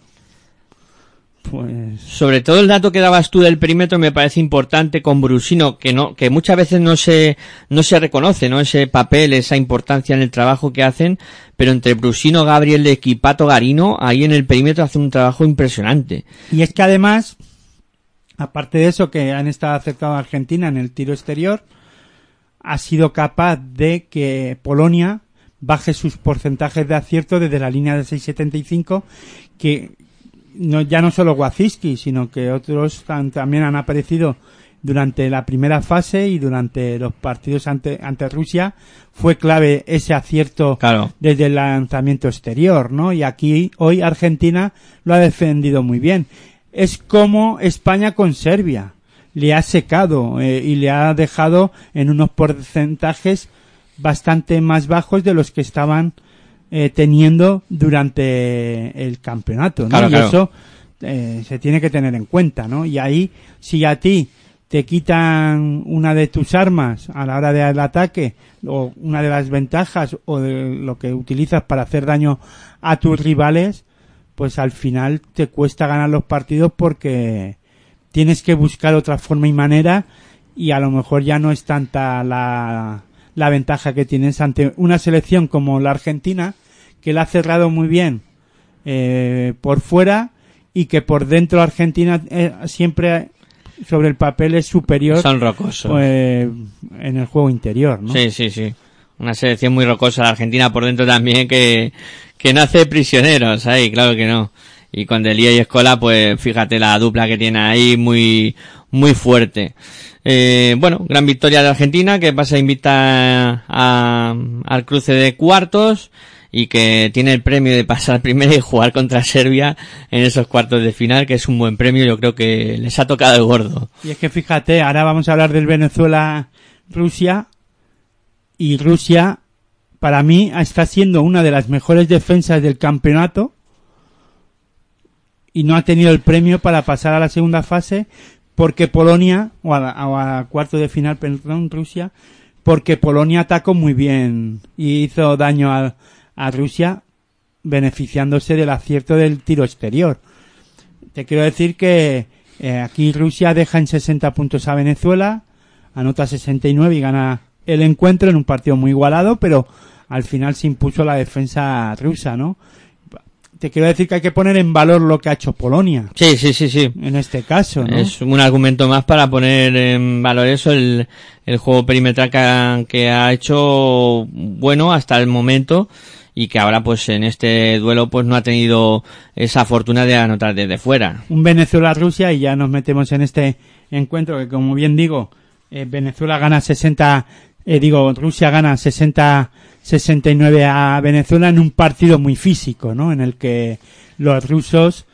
pues Sobre todo el dato que dabas tú del perímetro me parece importante con Brusino, que no, que muchas veces no se, no se reconoce, ¿no? Ese papel, esa importancia en el trabajo que hacen, pero entre Brusino, Gabriel de Equipato, Garino, ahí en el perímetro hace un trabajo impresionante. Y es que además, aparte de eso, que han estado acercado a Argentina en el tiro exterior, ha sido capaz de que Polonia baje sus porcentajes de acierto desde la línea de 6.75, que no, ya no solo Waziski, sino que otros tan- también han aparecido durante la primera fase y durante los partidos ante, ante Rusia. Fue clave ese acierto Claro. desde el lanzamiento exterior, ¿no? Y aquí hoy Argentina lo ha defendido muy bien. Es como España con Serbia. Le ha secado eh, y le ha dejado en unos porcentajes bastante más bajos de los que estaban eh, teniendo durante el campeonato, ¿no? Claro, y claro. eso eh, se tiene que tener en cuenta, ¿no? Y ahí, si a ti te quitan una de tus armas a la hora del ataque o una de las ventajas o de lo que utilizas para hacer daño a tus rivales, pues al final te cuesta ganar los partidos porque tienes que buscar otra forma y manera y a lo mejor ya no es tanta la, la ventaja que tienes ante una selección como la Argentina que la ha cerrado muy bien eh, por fuera y que por dentro Argentina eh, siempre sobre el papel es superior Son rocosos. pues, en el juego interior, ¿no? Sí, sí, sí. Una selección muy rocosa, la Argentina por dentro también, que, que no hace prisioneros ahí, claro que no. Y con Delia y Escola, pues fíjate la dupla que tiene ahí, muy, muy fuerte. Eh, bueno, gran victoria de Argentina, que pasa invita a, al cruce de cuartos y que tiene el premio de pasar *laughs* primero y jugar contra Serbia en esos cuartos de final, que es un buen premio, yo creo que les ha tocado el gordo. Y es que fíjate, ahora vamos a hablar del Venezuela-Rusia y Rusia para mí está siendo una de las mejores defensas del campeonato y no ha tenido el premio para pasar a la segunda fase porque Polonia, o a, la- o cuarto de final, perdón, Rusia, porque Polonia atacó muy bien y hizo daño a, a Rusia beneficiándose del acierto del tiro exterior. Te quiero decir que eh, aquí Rusia deja en 60 puntos a Venezuela, anota 69 y gana el encuentro en un partido muy igualado, pero al final se impuso la defensa rusa, ¿no? Te quiero decir que hay que poner en valor lo que ha hecho Polonia Sí, sí, sí, sí. en este caso, ¿no? Es un argumento más para poner en valor eso, el, el juego perimetral que ha, que ha hecho bueno hasta el momento y que ahora pues en este duelo pues no ha tenido esa fortuna de anotar desde fuera. un Venezuela-Rusia y ya nos metemos en este encuentro que como bien digo, eh, Venezuela gana 60, eh, digo, Rusia gana 60, 69 a Venezuela en un partido muy físico, ¿no? En el que los rusos,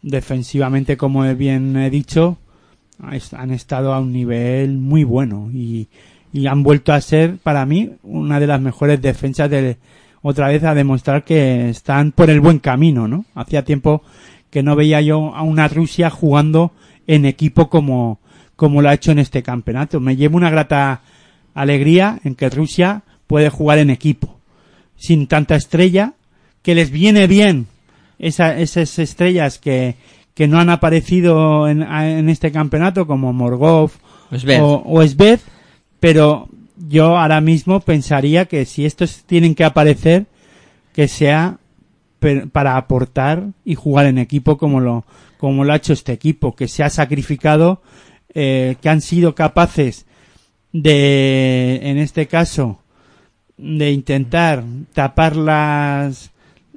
defensivamente, como bien he dicho, han estado a un nivel muy bueno y, y han vuelto a ser, para mí, una de las mejores defensas de, otra vez a demostrar que están por el buen camino, ¿no? Hacía tiempo que no veía yo a una Rusia jugando en equipo como, como lo ha hecho en este campeonato. Me llevo una grata alegría en que Rusia puede jugar en equipo, sin tanta estrella, que les viene bien esa- esas estrellas que, que no han aparecido en, en este campeonato, como Morgov o, o pero yo ahora mismo pensaría que si estos tienen que aparecer, que sea per- para aportar y jugar en equipo como lo, como lo ha hecho este equipo, que se ha sacrificado, eh, que han sido capaces de, en este caso, de intentar tapar las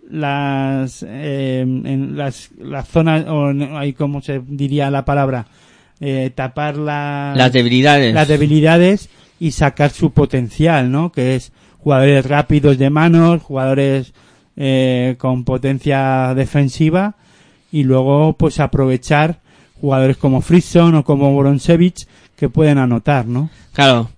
las eh, en las las zonas o ahí cómo se diría la palabra eh, tapar las Las debilidades. las debilidades y sacar su potencial, ¿no? Que es jugadores rápidos de manos, jugadores eh, con potencia defensiva y luego pues aprovechar jugadores como Frisson o como Bronzevich que pueden anotar, ¿no? Claro.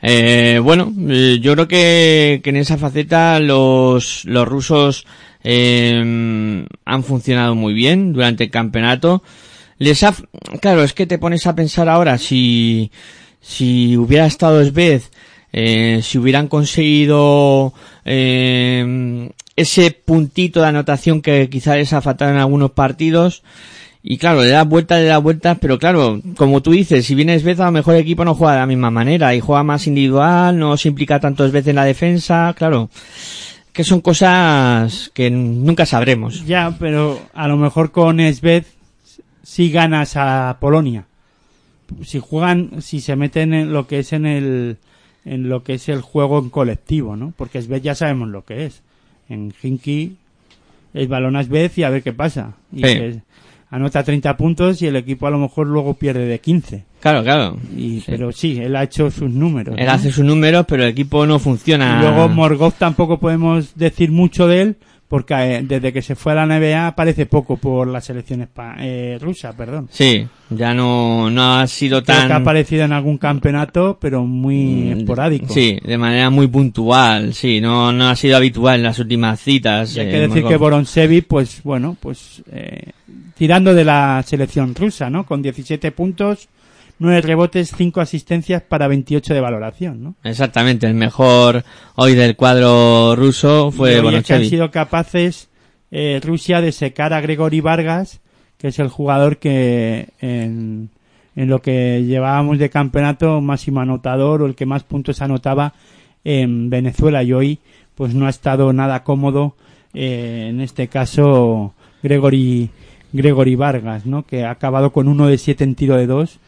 Eh, bueno, eh, yo creo que, que en esa faceta los, los rusos eh, han funcionado muy bien durante el campeonato. Les ha, claro, es que te pones a pensar ahora si, si hubiera estado Sved, eh, si hubieran conseguido eh, ese puntito de anotación que quizás les ha faltado en algunos partidos, y claro, le das vueltas, le das vueltas, pero claro, como tú dices, si vienes vez a lo mejor el equipo no juega de la misma manera y juega más individual, no se implica tantas veces en la defensa, claro, que son cosas que nunca sabremos. Ya, pero a lo mejor con Sved si ganas a Polonia. Si juegan, si se meten en lo que es en el en lo que es el juego en colectivo, ¿no? Porque Sved ya sabemos lo que es. En Hinky es balón a Sved y a ver qué pasa. Y Sí. Anota 30 puntos y el equipo a lo mejor luego pierde de 15. Claro, claro. Y, Pero sí, él ha hecho sus números. Él ¿no? hace sus números, pero el equipo no funciona. Y luego Morgov tampoco podemos decir mucho de él porque eh, desde que se fue a la NBA aparece poco por la selección eh, rusa, perdón. Sí, ya no, no ha sido Creo tan... que ha aparecido en algún campeonato, pero muy Mm, esporádico. Sí, de manera muy puntual, sí, no, no ha sido habitual en las últimas citas. Y hay eh, que decir Morgov. que Boronsevic, pues bueno, pues eh, tirando de la selección rusa, ¿no? Con 17 puntos, 9 rebotes, 5 asistencias para 28 de valoración, ¿no? Exactamente, el mejor hoy del cuadro ruso fue es que han sido capaces eh, Rusia de secar a Gregory Vargas, que es el jugador que en, en lo que llevábamos de campeonato máximo anotador o el que más puntos anotaba en Venezuela y hoy pues no ha estado nada cómodo eh, en este caso Gregory Gregory Vargas, ¿no? Que ha acabado con uno de siete en tiro de dos,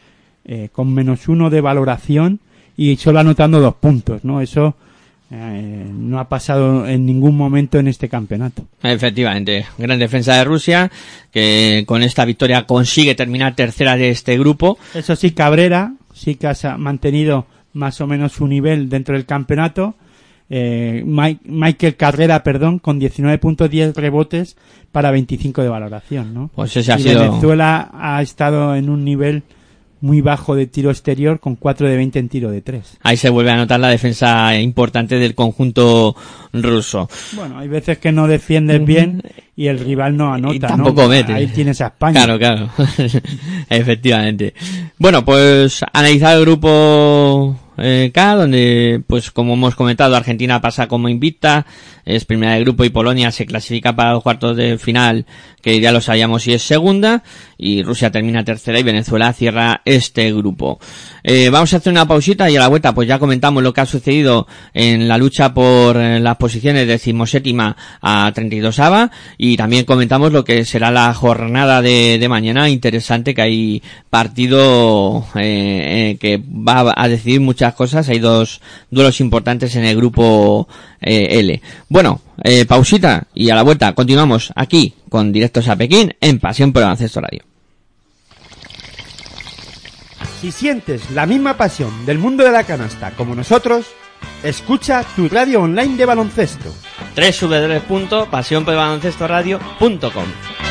eh, con menos uno de valoración y solo anotando dos puntos, ¿no? Eso eh, no ha pasado en ningún momento en este campeonato. Efectivamente, gran defensa de Rusia, que con esta victoria consigue terminar tercera de este grupo. Eso sí, Cabrera sí que ha mantenido más o menos su nivel dentro del campeonato. Eh, Mike- Michael Carrera, perdón, con 19 puntos, 10 rebotes para 25 de valoración, ¿no? Pues ese ha y sido... Venezuela ha estado en un nivel muy bajo de tiro exterior con 4 de 20 en tiro de 3. Ahí se vuelve a notar la defensa importante del conjunto ruso. Bueno, hay veces que no defiendes bien y el rival no anota, Y tampoco ¿no? mete. Ahí tienes a España. Claro, claro. *laughs* Efectivamente. Bueno, pues analizar el grupo eh, K, donde, pues como hemos comentado, Argentina pasa como invicta, es primera de grupo y Polonia se clasifica para los cuartos de final, que ya lo sabíamos y es segunda, y Rusia termina tercera y Venezuela cierra este grupo. Eh, vamos a hacer una pausita y a la vuelta pues ya comentamos lo que ha sucedido en la lucha por eh, las posiciones decimoséptima a 32 ava y también comentamos lo que será la jornada de, de mañana interesante que hay partido eh, eh, que va a decidir muchas cosas hay dos duelos importantes en el grupo eh, L. Bueno eh, pausita y a la vuelta continuamos aquí con directos a Pekín en Pasión por el Baloncesto Radio. Si sientes la misma pasión del mundo de la canasta como nosotros, escucha tu radio online de baloncesto. www.pasionporelbaloncestoradio.com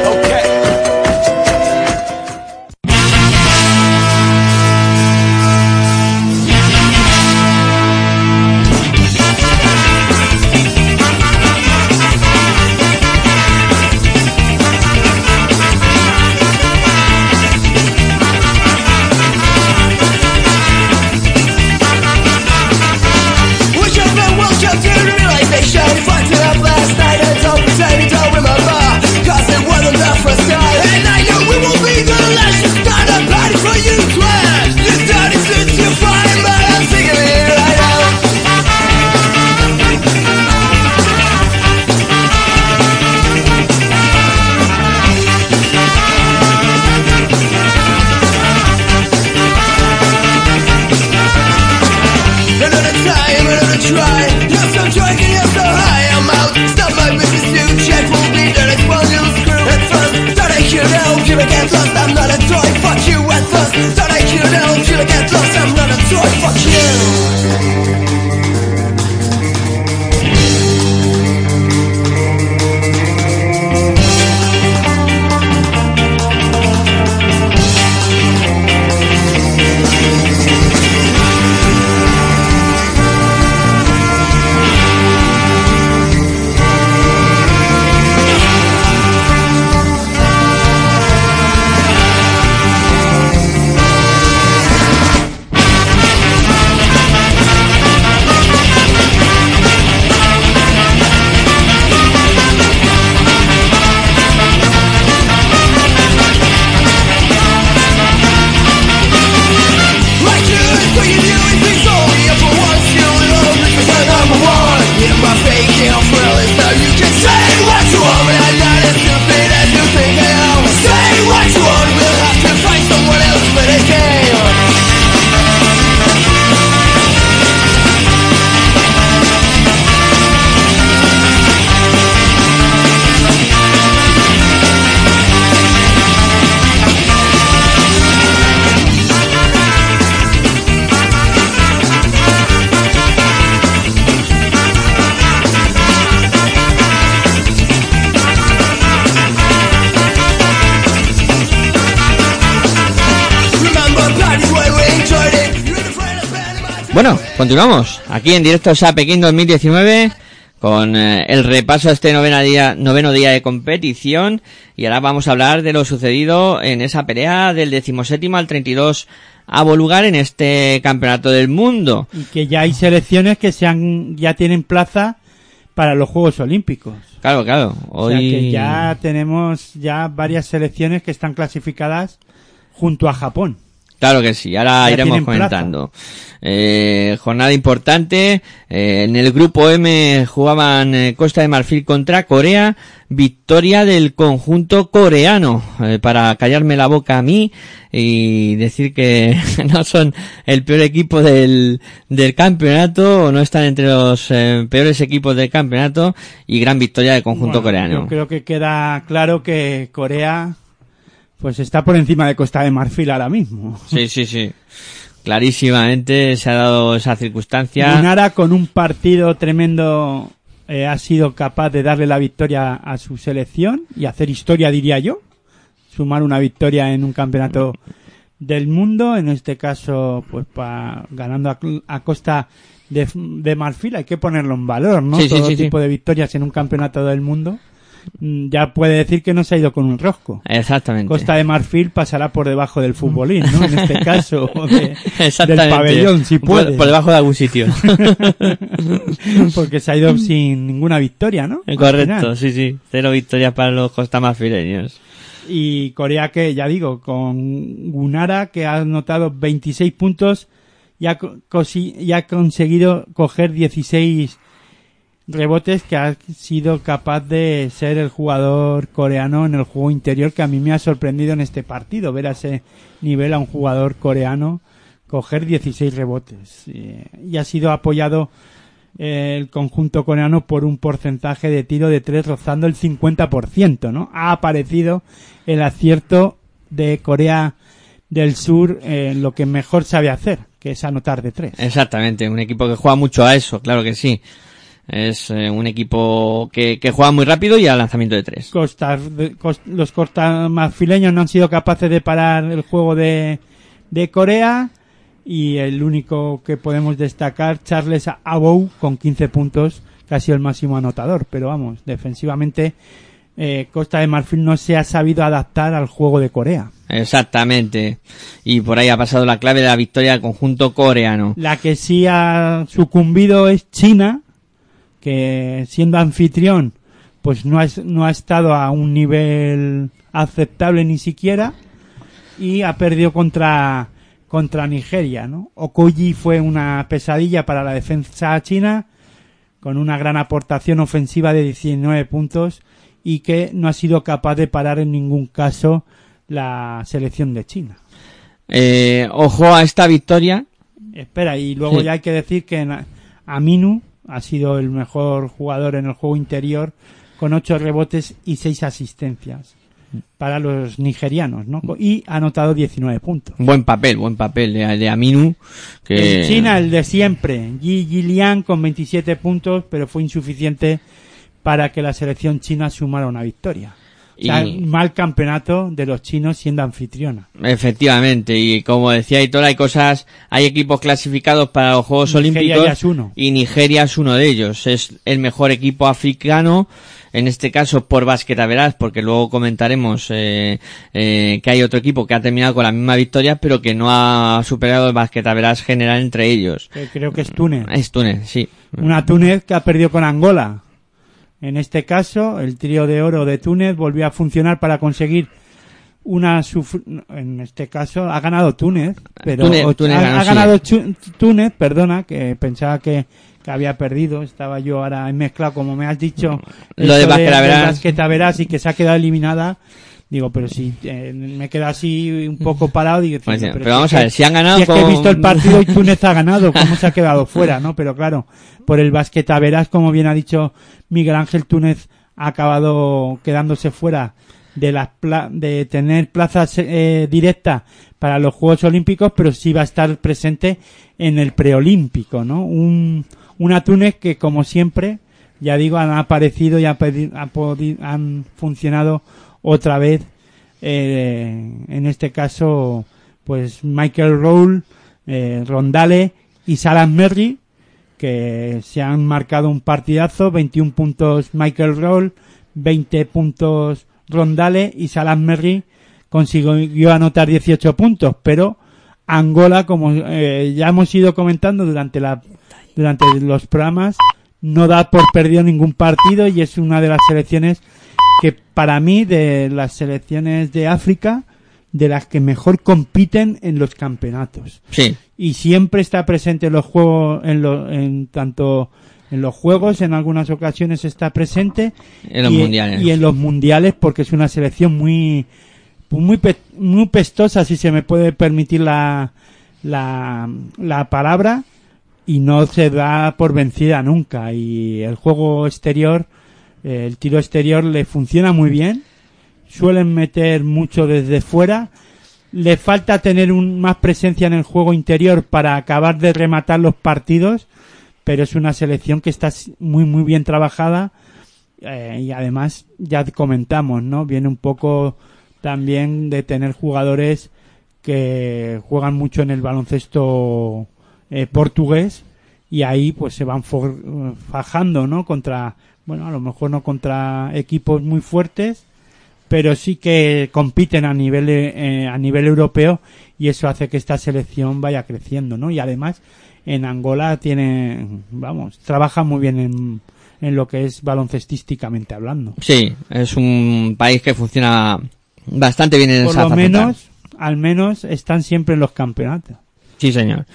Bueno, continuamos aquí en directo a Pekín 2019 con eh, el repaso a este novena día, noveno día de competición y ahora vamos a hablar de lo sucedido en esa pelea del decimoséptimo al 32 avo lugar en este campeonato del mundo. Y que ya hay selecciones que se han, ya tienen plaza para los Juegos Olímpicos. Claro, claro. O sea que ya tenemos ya varias selecciones que están clasificadas junto a Japón. Claro que sí, ahora Ya iremos comentando. Eh, jornada importante. eh, en el grupo M jugaban eh, Costa de Marfil contra Corea. Victoria del conjunto coreano. para callarme la boca a mí y decir que *laughs* no son el peor equipo del, del campeonato o no están entre los peores equipos del campeonato y gran victoria del conjunto Bueno, coreano. Yo creo que queda claro que Corea pues está por encima de Costa de Marfil ahora mismo. Sí, sí, sí. Clarísimamente se ha dado esa circunstancia. Lunara con un partido tremendo eh, ha sido capaz de darle la victoria a su selección y hacer historia, diría yo. Sumar una victoria en un campeonato del mundo, en este caso, pues pa- ganando a, a costa de, de Marfil, hay que ponerlo en valor, ¿no? Sí, Todo sí, sí. tipo de victorias en un campeonato del mundo. Mm, Ya puede decir que no se ha ido con un rosco. Exactamente. Costa de Marfil pasará por debajo del futbolín, ¿no? En este *laughs* caso, de- del Exactamente. pabellón, si puede. Por, debajo de algún sitio. *laughs* Porque se ha ido sin ninguna victoria, ¿no? Correcto, sí, sí. Cero victorias para los costamarfileños. Y Corea que, ya digo, con Gunara que ha anotado 26 puntos y ha, y ha conseguido coger 16 rebotes que ha sido capaz de ser el jugador coreano en el juego interior que a mí me ha sorprendido en este partido ver a ese nivel a un jugador coreano coger 16 rebotes Eh, y ha sido apoyado eh, el conjunto coreano por un porcentaje de tiro de tres rozando el 50%, ¿no? Ha aparecido el acierto de Corea del Sur en lo que mejor sabe hacer, que es anotar de tres. Exactamente, un equipo que juega mucho a eso, claro que sí. Es eh, un equipo que, que juega muy rápido y al lanzamiento de tres. Costa- de- cos- los no han sido capaces de parar el juego de, de Corea y el único que podemos destacar, Charles Abou, con 15 puntos, casi el máximo anotador. Pero vamos, defensivamente, eh, Costa de Marfil no se ha sabido adaptar al juego de Corea. Exactamente. Y por ahí ha pasado la clave de la victoria del conjunto coreano. La que sí ha sucumbido es China, que siendo anfitrión, pues no ha, no ha estado a un nivel aceptable ni siquiera y ha perdido contra contra Nigeria, ¿no? Okoji fue una pesadilla para la defensa china con una gran aportación ofensiva de 19 puntos y que no ha sido capaz de parar en ningún caso la selección de China. Eh, ojo a esta victoria. Espera, y luego Sí. ya hay que decir que Aminu ha sido el mejor jugador en el juego interior con ocho rebotes y seis asistencias para los nigerianos, ¿no? Y ha anotado 19 puntos. Buen papel, buen papel de, de Aminu. Que... En China, el de siempre, Yi Jilian con 27 puntos, pero fue insuficiente para que la selección china sumara una victoria. O sea, Y- mal campeonato de los chinos siendo anfitriona. Efectivamente, y como decía Hitor, hay cosas, hay equipos clasificados para los Juegos Nigeria Olímpicos uno. y Nigeria es uno de ellos. Es el mejor equipo africano, en este caso por basquetaveras, porque luego comentaremos eh, eh, que hay otro equipo que ha terminado con la misma victoria, pero que no ha superado el basquetaveras general entre ellos. creo que es Túnez. Es Túnez, sí. Una Túnez que ha perdido con Angola. En este caso, el trío de oro de Túnez volvió a funcionar para conseguir una en este caso ha ganado Túnez, pero Túnez- o- Túnez ha, ganó, ha sí. ganado Chu- Túnez, perdona, que pensaba que, que había perdido, estaba yo ahora mezclado como me has dicho Lo de Basquetaveras. del Basquetaveras y que se ha quedado eliminada. Digo, pero si eh, me queda así un poco parado, digo, Pues, pero, pero si vamos es a que- ver, si han ganado si es que he con- visto el partido y Túnez ha ganado, *laughs* ¿cómo se ha quedado fuera, no? Pero claro, por el basquetaveras, como bien ha dicho Miguel Ángel, Túnez ha acabado quedándose fuera de las pla- de tener plazas eh, directas para los Juegos Olímpicos, pero sí va a estar presente en el preolímpico, ¿no? Un, una Túnez que, como siempre, ya digo, han aparecido y ha pedi- ha podi- han funcionado otra vez. eh, en este caso, pues Michael Rowl, eh, Rondale y Salas Merry, que se han marcado un partidazo, 21 puntos Michael Roll, 20 puntos Rondale y Salas Merry consiguió anotar 18 puntos, pero Angola, como eh, ya hemos ido comentando durante la durante los programas, no da por perdido ningún partido y es una de las selecciones que para mí de las selecciones de África de las que mejor compiten en los campeonatos. Sí, y siempre está presente en los juegos en, lo- en tanto en los juegos en algunas ocasiones está presente. En los y, mundiales. y en los mundiales porque es una selección muy muy pe- muy pestosa si se me puede permitir la la, la palabra y no se da por vencida nunca. Y el juego exterior el tiro exterior le funciona muy bien suelen meter mucho desde fuera le falta tener un, más presencia en el juego interior para acabar de rematar los partidos, pero es una selección que está muy muy bien trabajada eh, y además ya comentamos, ¿no? Viene un poco también de tener jugadores que juegan mucho en el baloncesto eh, portugués y ahí pues se van fajando, ¿no? Contra, bueno, a lo mejor no contra equipos muy fuertes, pero sí que compiten a nivel eh, a nivel europeo y eso hace que esta selección vaya creciendo, ¿no? Y además en Angola tiene, vamos, trabaja muy bien en, en lo que es baloncestísticamente hablando. sí, es un país que funciona bastante bien en Por esa lo menos, al menos están siempre en los campeonatos. Sí, señor.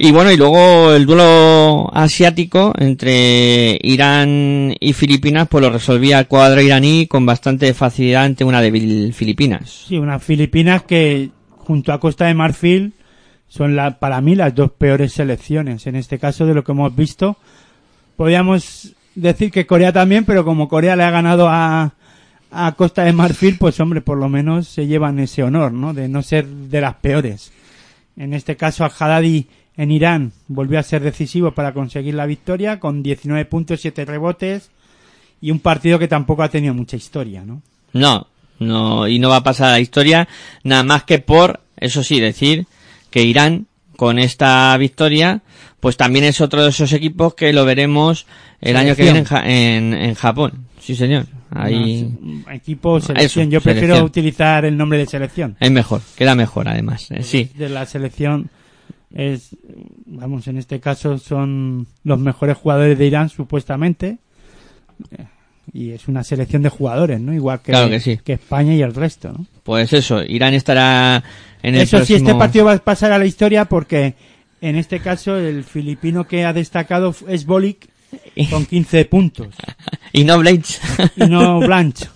Y bueno, y luego el duelo asiático entre Irán y Filipinas, pues lo resolvía el cuadro iraní con bastante facilidad ante una débil Filipinas. Sí, unas Filipinas que junto a Costa de Marfil son la, para mí las dos peores selecciones. En este caso de lo que hemos visto, podríamos decir que Corea también, pero como Corea le ha ganado a, a Costa de Marfil, pues hombre, por lo menos se llevan ese honor, ¿no? De no ser de las peores. En este caso, Al-Haddadi en Irán volvió a ser decisivo para conseguir la victoria con 19 puntos, 7 rebotes y un partido que tampoco ha tenido mucha historia, ¿no? No, no, y no va a pasar a la historia nada más que por, eso sí, decir que Irán, con esta victoria, pues también es otro de esos equipos que lo veremos el año que viene en, Ja- en, en Japón. Sí, señor. Ahí No, equipo, selección. Eso, Yo prefiero selección. utilizar el nombre de selección. es mejor, queda mejor además. Eh, Sí, De la selección es, vamos, en este caso son los mejores jugadores de Irán, supuestamente. Eh, Y es una selección de jugadores, ¿no? Igual que, Claro que sí. España y el resto, ¿no? pues eso, Irán estará en el Eso sí, este próximo- partido va a pasar a la historia porque en este caso el filipino que ha destacado es Bolic con *laughs* 15 puntos y no Blades. y no *laughs* Blanche.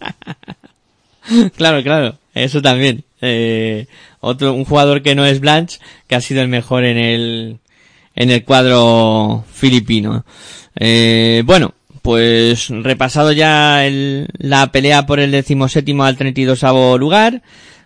claro, claro, eso también. Eh, otro, un jugador que no es Blanche, que ha sido el mejor en el, en el cuadro filipino. Eh, bueno, pues repasado ya el- la pelea por el decimoséptimo al 32 lugar,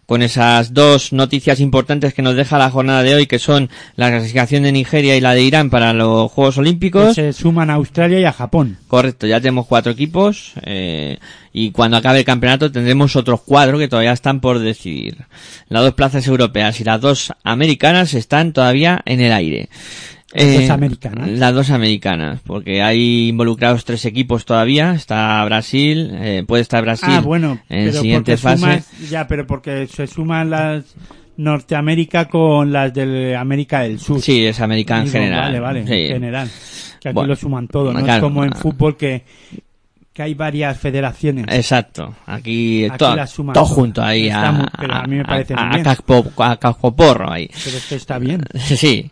con esas dos noticias importantes que nos deja la jornada de hoy, que son la clasificación de Nigeria y la de Irán para los Juegos que Olímpicos. se suman a Australia y a Japón. Correcto, ya tenemos cuatro equipos eh, y cuando acabe el campeonato tendremos otros cuatro que todavía están por decidir. Las dos plazas europeas y las dos americanas están todavía en el aire. Las dos americanas. Las dos americanas, porque hay involucrados tres equipos todavía. Está Brasil, eh, puede estar Brasil Ah, bueno, en pero siguiente fase. sumas- ya, pero porque se suman las Norteamérica con las de América del Sur. Sí, es América en general. Vale, vale, Sí. en general. Que aquí Bueno, lo suman todo, no claro. es como en fútbol que, que hay varias federaciones. Exacto, aquí, Aquí todo, todo junto ahí Está a, muy- pero a mí me parece a, muy a bien. casco- a cascoporro ahí. Pero esto está bien. *laughs* Sí.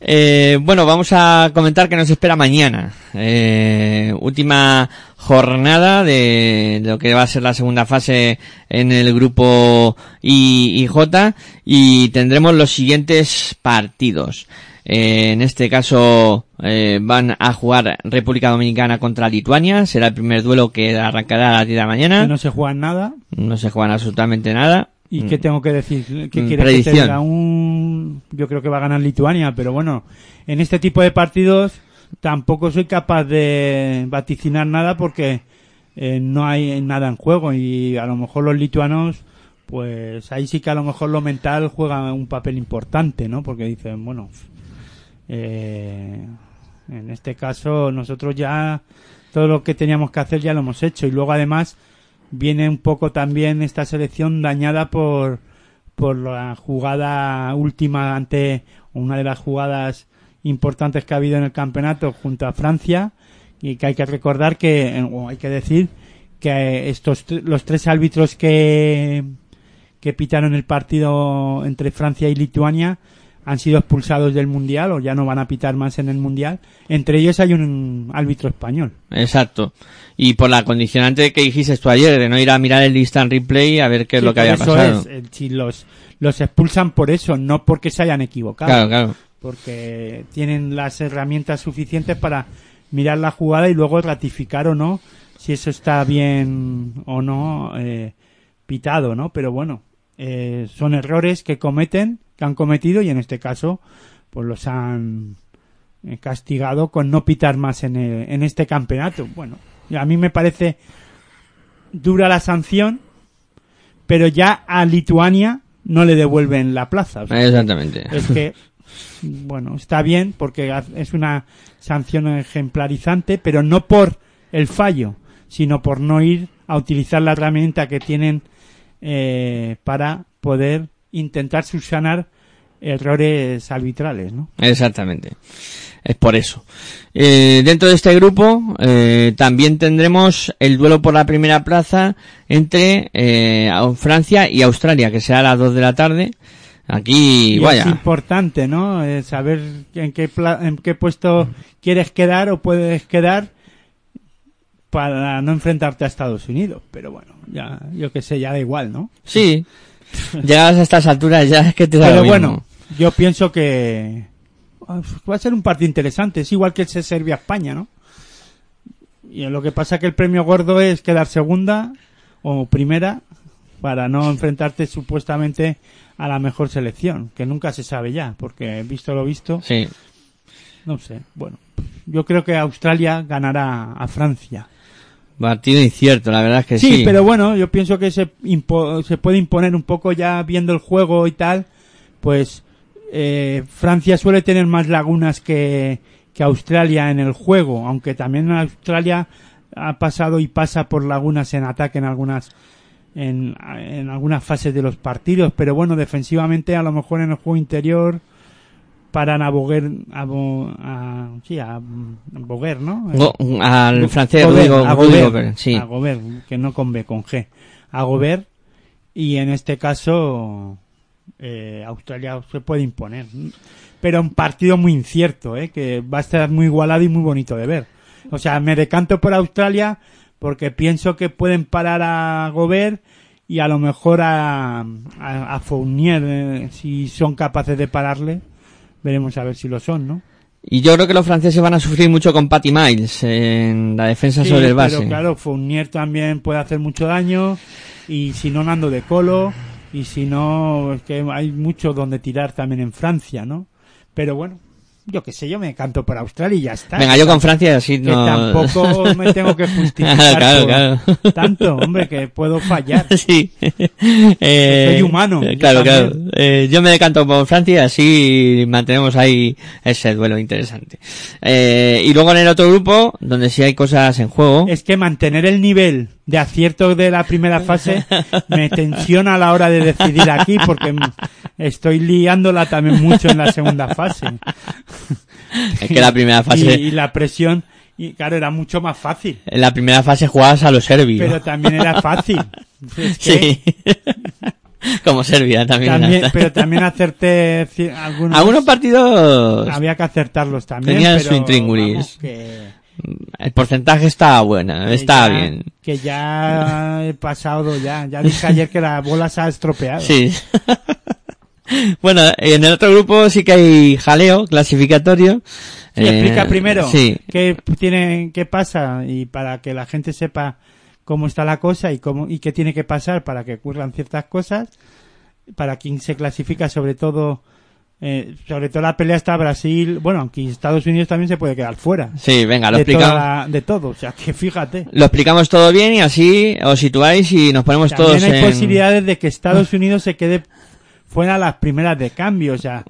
Eh, bueno, vamos a comentar que nos espera mañana. Eh, última jornada de, lo que va a ser la segunda fase en el grupo I y J y tendremos los siguientes partidos. Eh, en este caso eh, van a jugar República Dominicana contra Lituania. Será el primer duelo que arrancará a las 10 de la mañana. Que no se juegan nada. No se juegan absolutamente nada. ¿Y qué tengo que decir? ¿Qué Mm, quiere que te predicción. diga? Un... Yo creo que va a ganar Lituania, pero bueno, en este tipo de partidos tampoco soy capaz de vaticinar nada porque eh, no hay nada en juego y a lo mejor los lituanos, pues ahí sí que a lo mejor lo mental juega un papel importante, ¿no? Porque dicen, bueno, Eh, en este caso, nosotros ya todo lo que teníamos que hacer ya lo hemos hecho. Y luego, además, viene un poco también esta selección dañada por, por la jugada última ante una de las jugadas importantes que ha habido en el campeonato junto a Francia. Y que hay que recordar que, o hay que decir, que estos los tres árbitros que que pitaron el partido entre Francia y Lituania han sido expulsados del mundial o ya no van a pitar más en el mundial. Entre ellos hay un árbitro español. Exacto. Y por la condicionante que dijiste tú ayer, de no ir a mirar el instant replay a ver qué es lo que había eso pasado. es, eh, si los los expulsan por eso, no porque se hayan equivocado, Claro, claro. porque tienen las herramientas suficientes para mirar la jugada y luego ratificar o no si eso está bien o no eh, pitado, ¿no? Pero bueno, eh, son errores que cometen, que han cometido y en este caso pues los han eh, castigado con no pitar más en, el- en este campeonato. Bueno, a mí me parece dura la sanción, pero ya a Lituania no le devuelven la plaza. O sea, Exactamente. es que, bueno, está bien porque es una sanción ejemplarizante, pero no por el fallo, sino por no ir a utilizar la herramienta que tienen eh, para poder intentar subsanar errores arbitrales, ¿no? Exactamente. Es por eso. Eh, dentro de este grupo eh, también tendremos el duelo por la primera plaza entre eh, Francia y Australia, que será a las 2 de la tarde. Aquí, Y vaya. es importante, ¿no? Eh, saber en qué, pla- en qué puesto quieres quedar o puedes quedar para no enfrentarte a Estados Unidos. Pero bueno, ya, yo que sé, ya da igual, ¿no? Sí. Llegadas a estas alturas ya es que te da Pero mismo. bueno, yo pienso que va a ser un partido interesante. Es igual que ese Serbia-España, ¿no? Y lo que pasa que el premio gordo es quedar segunda o primera para no enfrentarte supuestamente a la mejor selección, que nunca se sabe ya, porque visto lo visto, Sí. no sé. Bueno, yo creo que Australia ganará a Francia. Partido incierto, la verdad es que sí. Sí, pero bueno, yo pienso que se, impo- se puede imponer un poco ya viendo el juego y tal, pues eh, Francia suele tener más lagunas que, que Australia en el juego, aunque también Australia ha pasado y pasa por lagunas en ataque en algunas en, en algunas fases de los partidos, pero bueno, defensivamente a lo mejor en el juego interior paran a Boguer, a, sí, a, Boguer, ¿no? Go- al francés Rudy a Gobert, sí. a Gobert, que no con B, con G. A Gobert, y en este caso, eh, Australia se puede imponer. Pero un partido muy incierto, ¿eh? que va a estar muy igualado y muy bonito de ver. O sea, me decanto por Australia porque pienso que pueden parar a Gobert y a lo mejor a, a, a Fournier, eh, si son capaces de pararle. Veremos a ver si lo son, ¿no? Y yo creo que los franceses van a sufrir mucho con Patty Miles en la defensa Sí, sobre el base. Pero claro, Fournier también puede hacer mucho daño. Y si no, Nando de Colo. Y si no, es que hay mucho donde tirar también en Francia, ¿no? Pero bueno, yo qué sé, yo me canto por Australia y ya está. Venga, yo con Francia así Que no... tampoco me tengo que *laughs* justificar Claro, claro. tanto, hombre, que puedo fallar. *laughs* sí. Eh, Soy humano, eh, yo Claro, claro. Eh, yo me decanto por Francia y así mantenemos ahí ese duelo interesante. Eh, y luego en el otro grupo, donde sí hay cosas en juego. Es que mantener el nivel de acierto de la primera fase me tensiona a la hora de decidir aquí porque estoy liándola también mucho en la segunda fase. Es que la primera *laughs* fase, Y, y la presión, y claro, era mucho más fácil. en la primera fase jugabas a los serbios. Pero también era fácil. Es que sí. *laughs* Como Serbia también. pero también hacerte ci- algunos, Algunos partidos, había que acertarlos también. Tenían pero, su intríngulis. vamos, que- el porcentaje está bueno, que está ya- bien. Que ya he pasado ya. Ya dije ayer que la bola se ha estropeado. Sí. *laughs* bueno, en el otro grupo sí que hay jaleo clasificatorio. Sí, Eh, explica primero Sí. qué tiene, qué pasa y para que la gente sepa cómo está la cosa y cómo y qué tiene que pasar para que ocurran ciertas cosas. Para quien se clasifica, sobre todo, eh, sobre todo la pelea está Brasil, bueno, aunque Estados Unidos también se puede quedar fuera Sí, venga, lo de, explicamos. la- de todo. O sea, que fíjate. Lo explicamos todo bien y así os situáis y nos ponemos También todos hay en... posibilidades de que Estados *laughs* Unidos se quede fuera las primeras de cambio. O sea,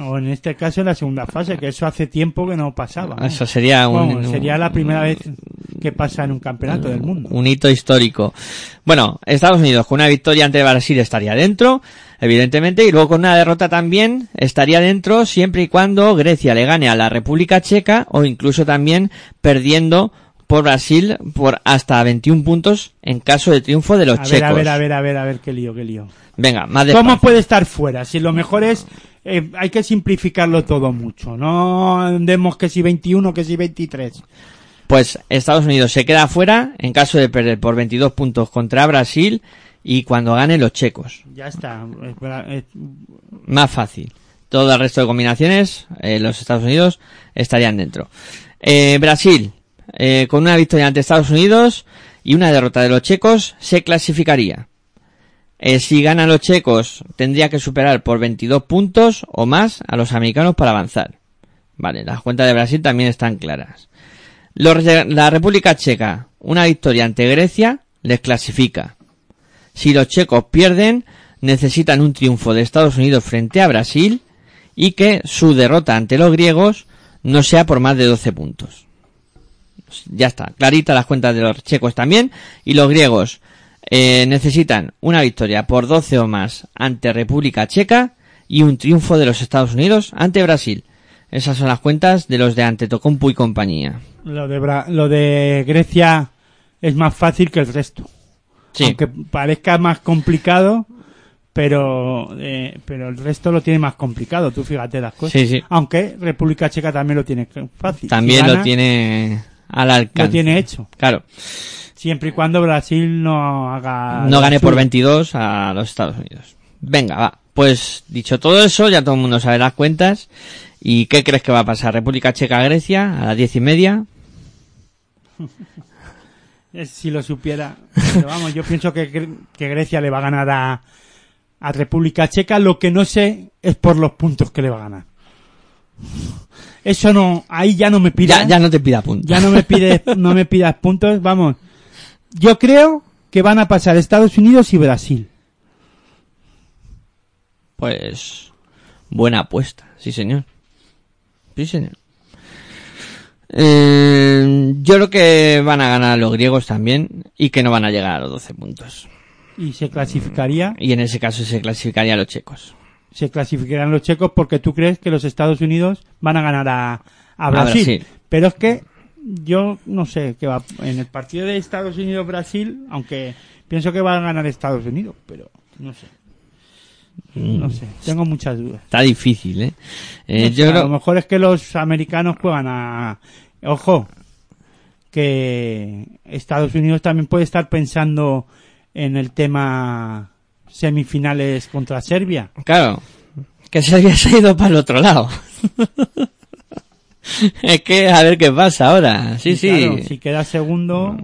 O en este caso en la segunda fase, que eso hace tiempo que no pasaba. ¿no? Eso sería un, sería la primera vez que pasa en un campeonato del mundo. un hito histórico. Bueno, Estados Unidos con una victoria ante Brasil estaría dentro, evidentemente, y luego con una derrota también estaría dentro siempre y cuando Grecia le gane a la República Checa o incluso también perdiendo por Brasil por hasta 21 puntos en caso de triunfo de los A ver, checos. a ver, a ver, a ver, a ver, qué lío, qué lío. Venga, más ¿Cómo puede estar fuera? Si lo mejor es, eh, hay que simplificarlo todo mucho. No andemos que si 21, que si 23. Pues Estados Unidos se queda fuera en caso de perder por 22 puntos contra Brasil y cuando gane los checos. Ya está. Más fácil. Todo el resto de combinaciones, eh, los Estados Unidos estarían dentro. Eh, Brasil, eh, con una victoria ante Estados Unidos y una derrota de los checos, se clasificaría. Eh, si ganan los checos, tendría que superar por 22 puntos o más a los americanos para avanzar. Vale, las cuentas de Brasil también están claras. La República Checa, una victoria ante Grecia, les clasifica. Si los checos pierden, necesitan un triunfo de Estados Unidos frente a Brasil y que su derrota ante los griegos no sea por más de 12 puntos. Ya está, clarita las cuentas de los checos también y los griegos eh, necesitan una victoria por 12 o más ante República Checa y un triunfo de los Estados Unidos ante Brasil. Esas son las cuentas de los de Antetokounmpo y compañía. lo, de Bra- lo de Grecia es más fácil que el resto. Sí. Aunque parezca más complicado, pero, eh, pero el resto lo tiene más complicado. Tú fíjate las cosas. Sí, sí. Aunque República Checa también lo tiene fácil. También lo tiene al alcance. lo tiene hecho. Claro. Siempre y cuando Brasil no haga... no gane por suyo. 22 a los Estados Unidos. Venga, va. Pues dicho todo eso, ya todo el mundo sabe las cuentas. ¿Y qué crees que va a pasar? República Checa-Grecia a las diez y media. *laughs* Eh, Si lo supiera. Pero vamos, yo pienso que, Gre- que Grecia le va a ganar a, a República Checa. Lo que no sé es por los puntos que le va a ganar. Eso no, ahí ya no me pidas. Ya, ya no te pida puntos. ya no me pides, no me pidas *laughs* puntos. Vamos, yo creo que van a pasar Estados Unidos y Brasil. Pues buena apuesta, sí señor. Sí señor. Eh, yo creo que van a ganar los griegos también y que no van a llegar a los 12 puntos. Y se clasificaría, Y en ese caso se clasificarían los checos. se clasificarían los checos porque tú crees que los Estados Unidos van a ganar a, a Brasil. Brasil. Pero es que yo no sé qué va en el partido de Estados Unidos Brasil, aunque pienso que va a ganar Estados Unidos, pero no sé. No sé, tengo muchas dudas. Está difícil, ¿eh? Eh, No yo a lo creo... mejor es que los americanos juegan a ojo que Estados Unidos también puede estar pensando en el tema semifinales contra Serbia. Claro, que Serbia *laughs* se ha ido para el otro lado. *laughs* *laughs* es que a ver qué pasa ahora. Sí, sí, claro, si queda segundo,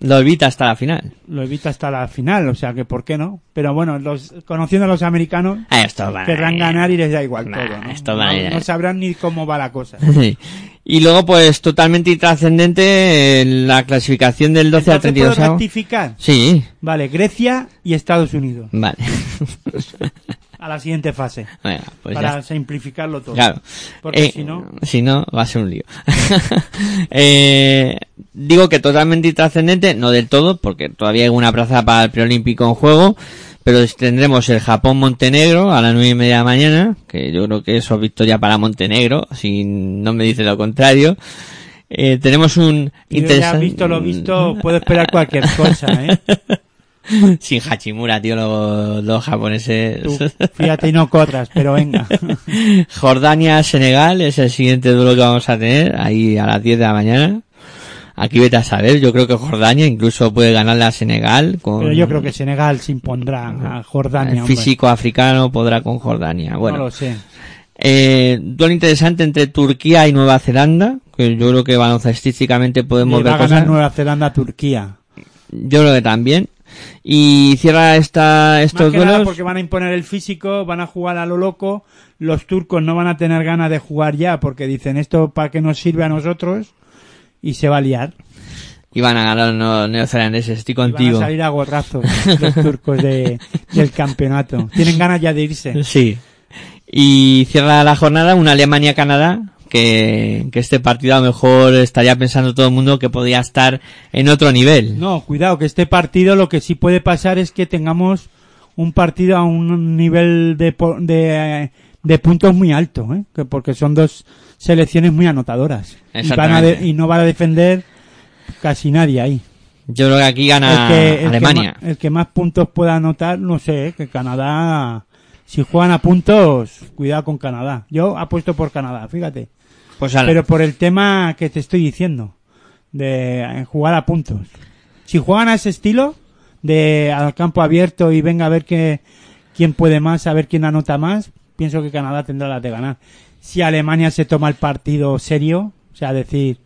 lo evita hasta la final. lo evita hasta la final, o sea que ¿por qué no? Pero bueno, los, conociendo a los americanos, Ah, esto va. querrán ganar y les da igual todo. ¿no? esto va no, no sabrán ni cómo va la cosa. *laughs* Sí. Y luego, pues, totalmente intrascendente eh, la clasificación del 12 al Entonces, ¿puedo 32. rectificar? Sí, Vale, Grecia y Estados Unidos. vale. *laughs* A la siguiente fase. Venga, pues para simplificarlo todo. Claro. Porque Eh, si no- Si no, va a ser un lío. *laughs* eh, digo que totalmente intrascendente, no del todo, porque todavía hay una plaza para el preolímpico en juego, pero tendremos el Japón-Montenegro a las nueve y media de la mañana, que yo creo que eso es victoria para Montenegro, si no me dice lo contrario. Eh, tenemos un interesante... visto lo visto, puedo esperar cualquier cosa, ¿eh? *laughs* *laughs* Sin Hachimura, tío, los, los japoneses. Tú, *laughs* fíjate y no corras, pero venga. *laughs* Jordania-Senegal es el siguiente duelo que vamos a tener, ahí a las 10 de la mañana. Aquí vete a saber, yo creo que Jordania incluso puede ganarle a Senegal con Pero yo creo que Senegal se impondrá a Jordania. el hombre. físico africano podrá con Jordania. Bueno, No lo sé. eh, duelo interesante entre Turquía y Nueva Zelanda, que yo creo que baloncestísticamente podemos Le va ver a ganar cosas. Nueva Zelanda Turquía. Yo creo que también. Y cierra esta, Más estos que nada duelos. porque van a imponer el físico, van a jugar a lo loco. Los turcos no van a tener ganas de jugar ya porque dicen esto para que nos sirve a nosotros y se va a liar. Y van a ganar los neozelandeses, estoy Y van a contigo. salir a gorrazos *laughs* los turcos de, del campeonato. Tienen ganas ya de irse. Sí. Y cierra la jornada una Alemania-Canadá, que, que este partido a lo mejor estaría pensando todo el mundo que podía estar en otro nivel. No, cuidado, que este partido lo que sí puede pasar es que tengamos un partido a un nivel de, de, de puntos muy alto, ¿eh? que porque son dos selecciones muy anotadoras. Y, van a de- Exactamente. y no va a defender casi nadie ahí. Yo creo que aquí gana el, que, el Alemania. Que el que más puntos pueda anotar, no sé, ¿eh? que Canadá, si juegan a puntos, cuidado con Canadá. Yo apuesto por Canadá, fíjate. Pues ala. Pero por el tema que te estoy diciendo, de jugar a puntos. Si juegan a ese estilo, de al campo abierto y venga a ver que, quién puede más, a ver quién anota más, pienso que Canadá tendrá las de ganar. Si Alemania se toma el partido serio, o sea, decir,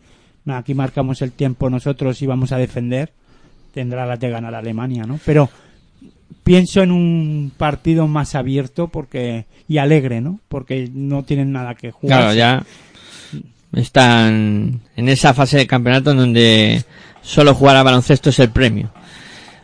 "No, aquí marcamos el tiempo nosotros y vamos a defender, tendrá las de ganar Alemania, ¿no? Pero pienso en un partido más abierto porque y alegre, ¿no? Porque no tienen nada que jugar. Claro, ya están en esa fase de campeonato en donde solo jugar a baloncesto es el premio.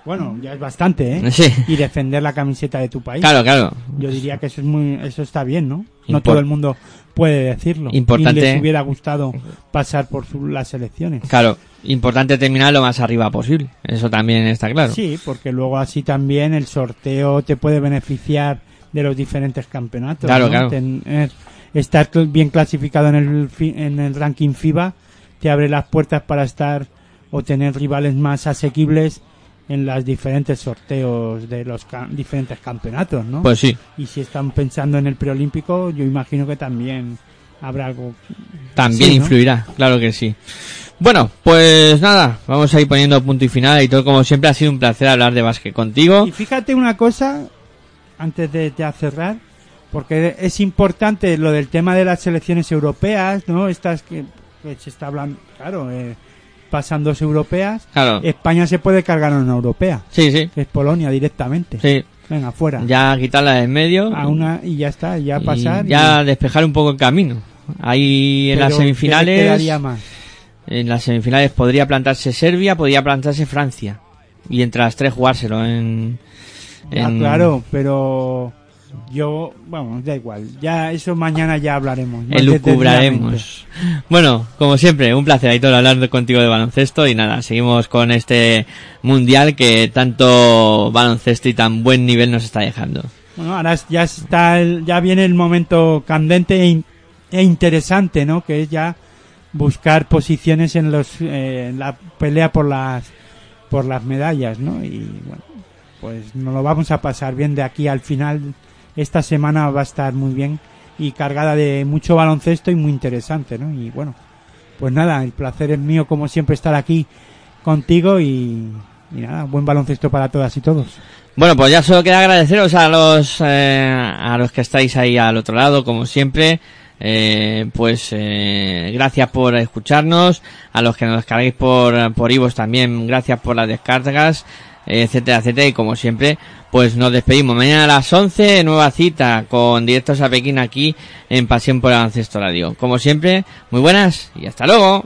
Bueno, ya es bastante, ¿eh? Sí. Y defender la camiseta de tu país. Claro, claro. Yo diría que eso es muy, eso está bien, ¿no? No todo el mundo puede decirlo. Importante. Y les hubiera gustado pasar por su- las elecciones. Claro, importante terminar lo más arriba posible. Eso también está claro. Sí, porque luego así también el sorteo te puede beneficiar de los diferentes campeonatos. Claro, ¿no? claro. Tener- estar bien clasificado en el, fi- en el ranking FIBA te abre las puertas para estar o tener rivales más asequibles en los diferentes sorteos de los ca- diferentes campeonatos, ¿no? Pues sí, Y si están pensando en el preolímpico, yo imagino que también habrá algo. también Sí, ¿no? influirá, claro que sí. Bueno, pues nada, vamos a ir poniendo punto y final y todo como siempre ha sido un placer hablar de básquet contigo. Y fíjate una cosa, antes de ya cerrar, porque es importante lo del tema de las selecciones europeas, ¿no? Estas que, que se está hablando, claro, eh, pasan dos europeas. Claro. España se puede cargar a una europea, Sí, sí, que es Polonia directamente. sí. Venga, fuera. Ya quitarla de en medio. A una y ya está, ya y pasar. ya despejar un poco el camino. Ahí en Pero, las ¿qué le semifinales. quedaría más? En las semifinales podría plantarse Serbia, podría plantarse Francia. Y entre las tres jugárselo en. Ah, en- claro, pero yo, vamos, da igual. Ya eso mañana ya hablaremos. Elucubraremos. Bueno, como siempre, un placer, Aitor, hablar contigo de baloncesto. Y nada, seguimos con este mundial que tanto baloncesto y tan buen nivel nos está dejando. Bueno, ahora ya está, el- ya viene el momento candente e, in- e interesante, ¿no? Que es ya buscar posiciones en los, eh, en la pelea por las, por las medallas, ¿no? Y bueno, pues nos lo vamos a pasar bien de aquí al final. Esta semana va a estar muy bien y cargada de mucho baloncesto y muy interesante, ¿no? Y bueno, pues nada, el placer es mío como siempre estar aquí contigo y, y nada, buen baloncesto para todas y todos. Bueno, pues ya solo queda agradeceros a los eh, a los que estáis ahí al otro lado, como siempre. Eh, pues eh, gracias por escucharnos, a los que nos descarguéis por por Ivos también, gracias por las descargas, etcétera, etcétera. Y como siempre, pues nos despedimos. Mañana a las 11, nueva cita con directos a Pekín aquí en Pasión por el Ancestro Radio. Como siempre, muy buenas y hasta luego.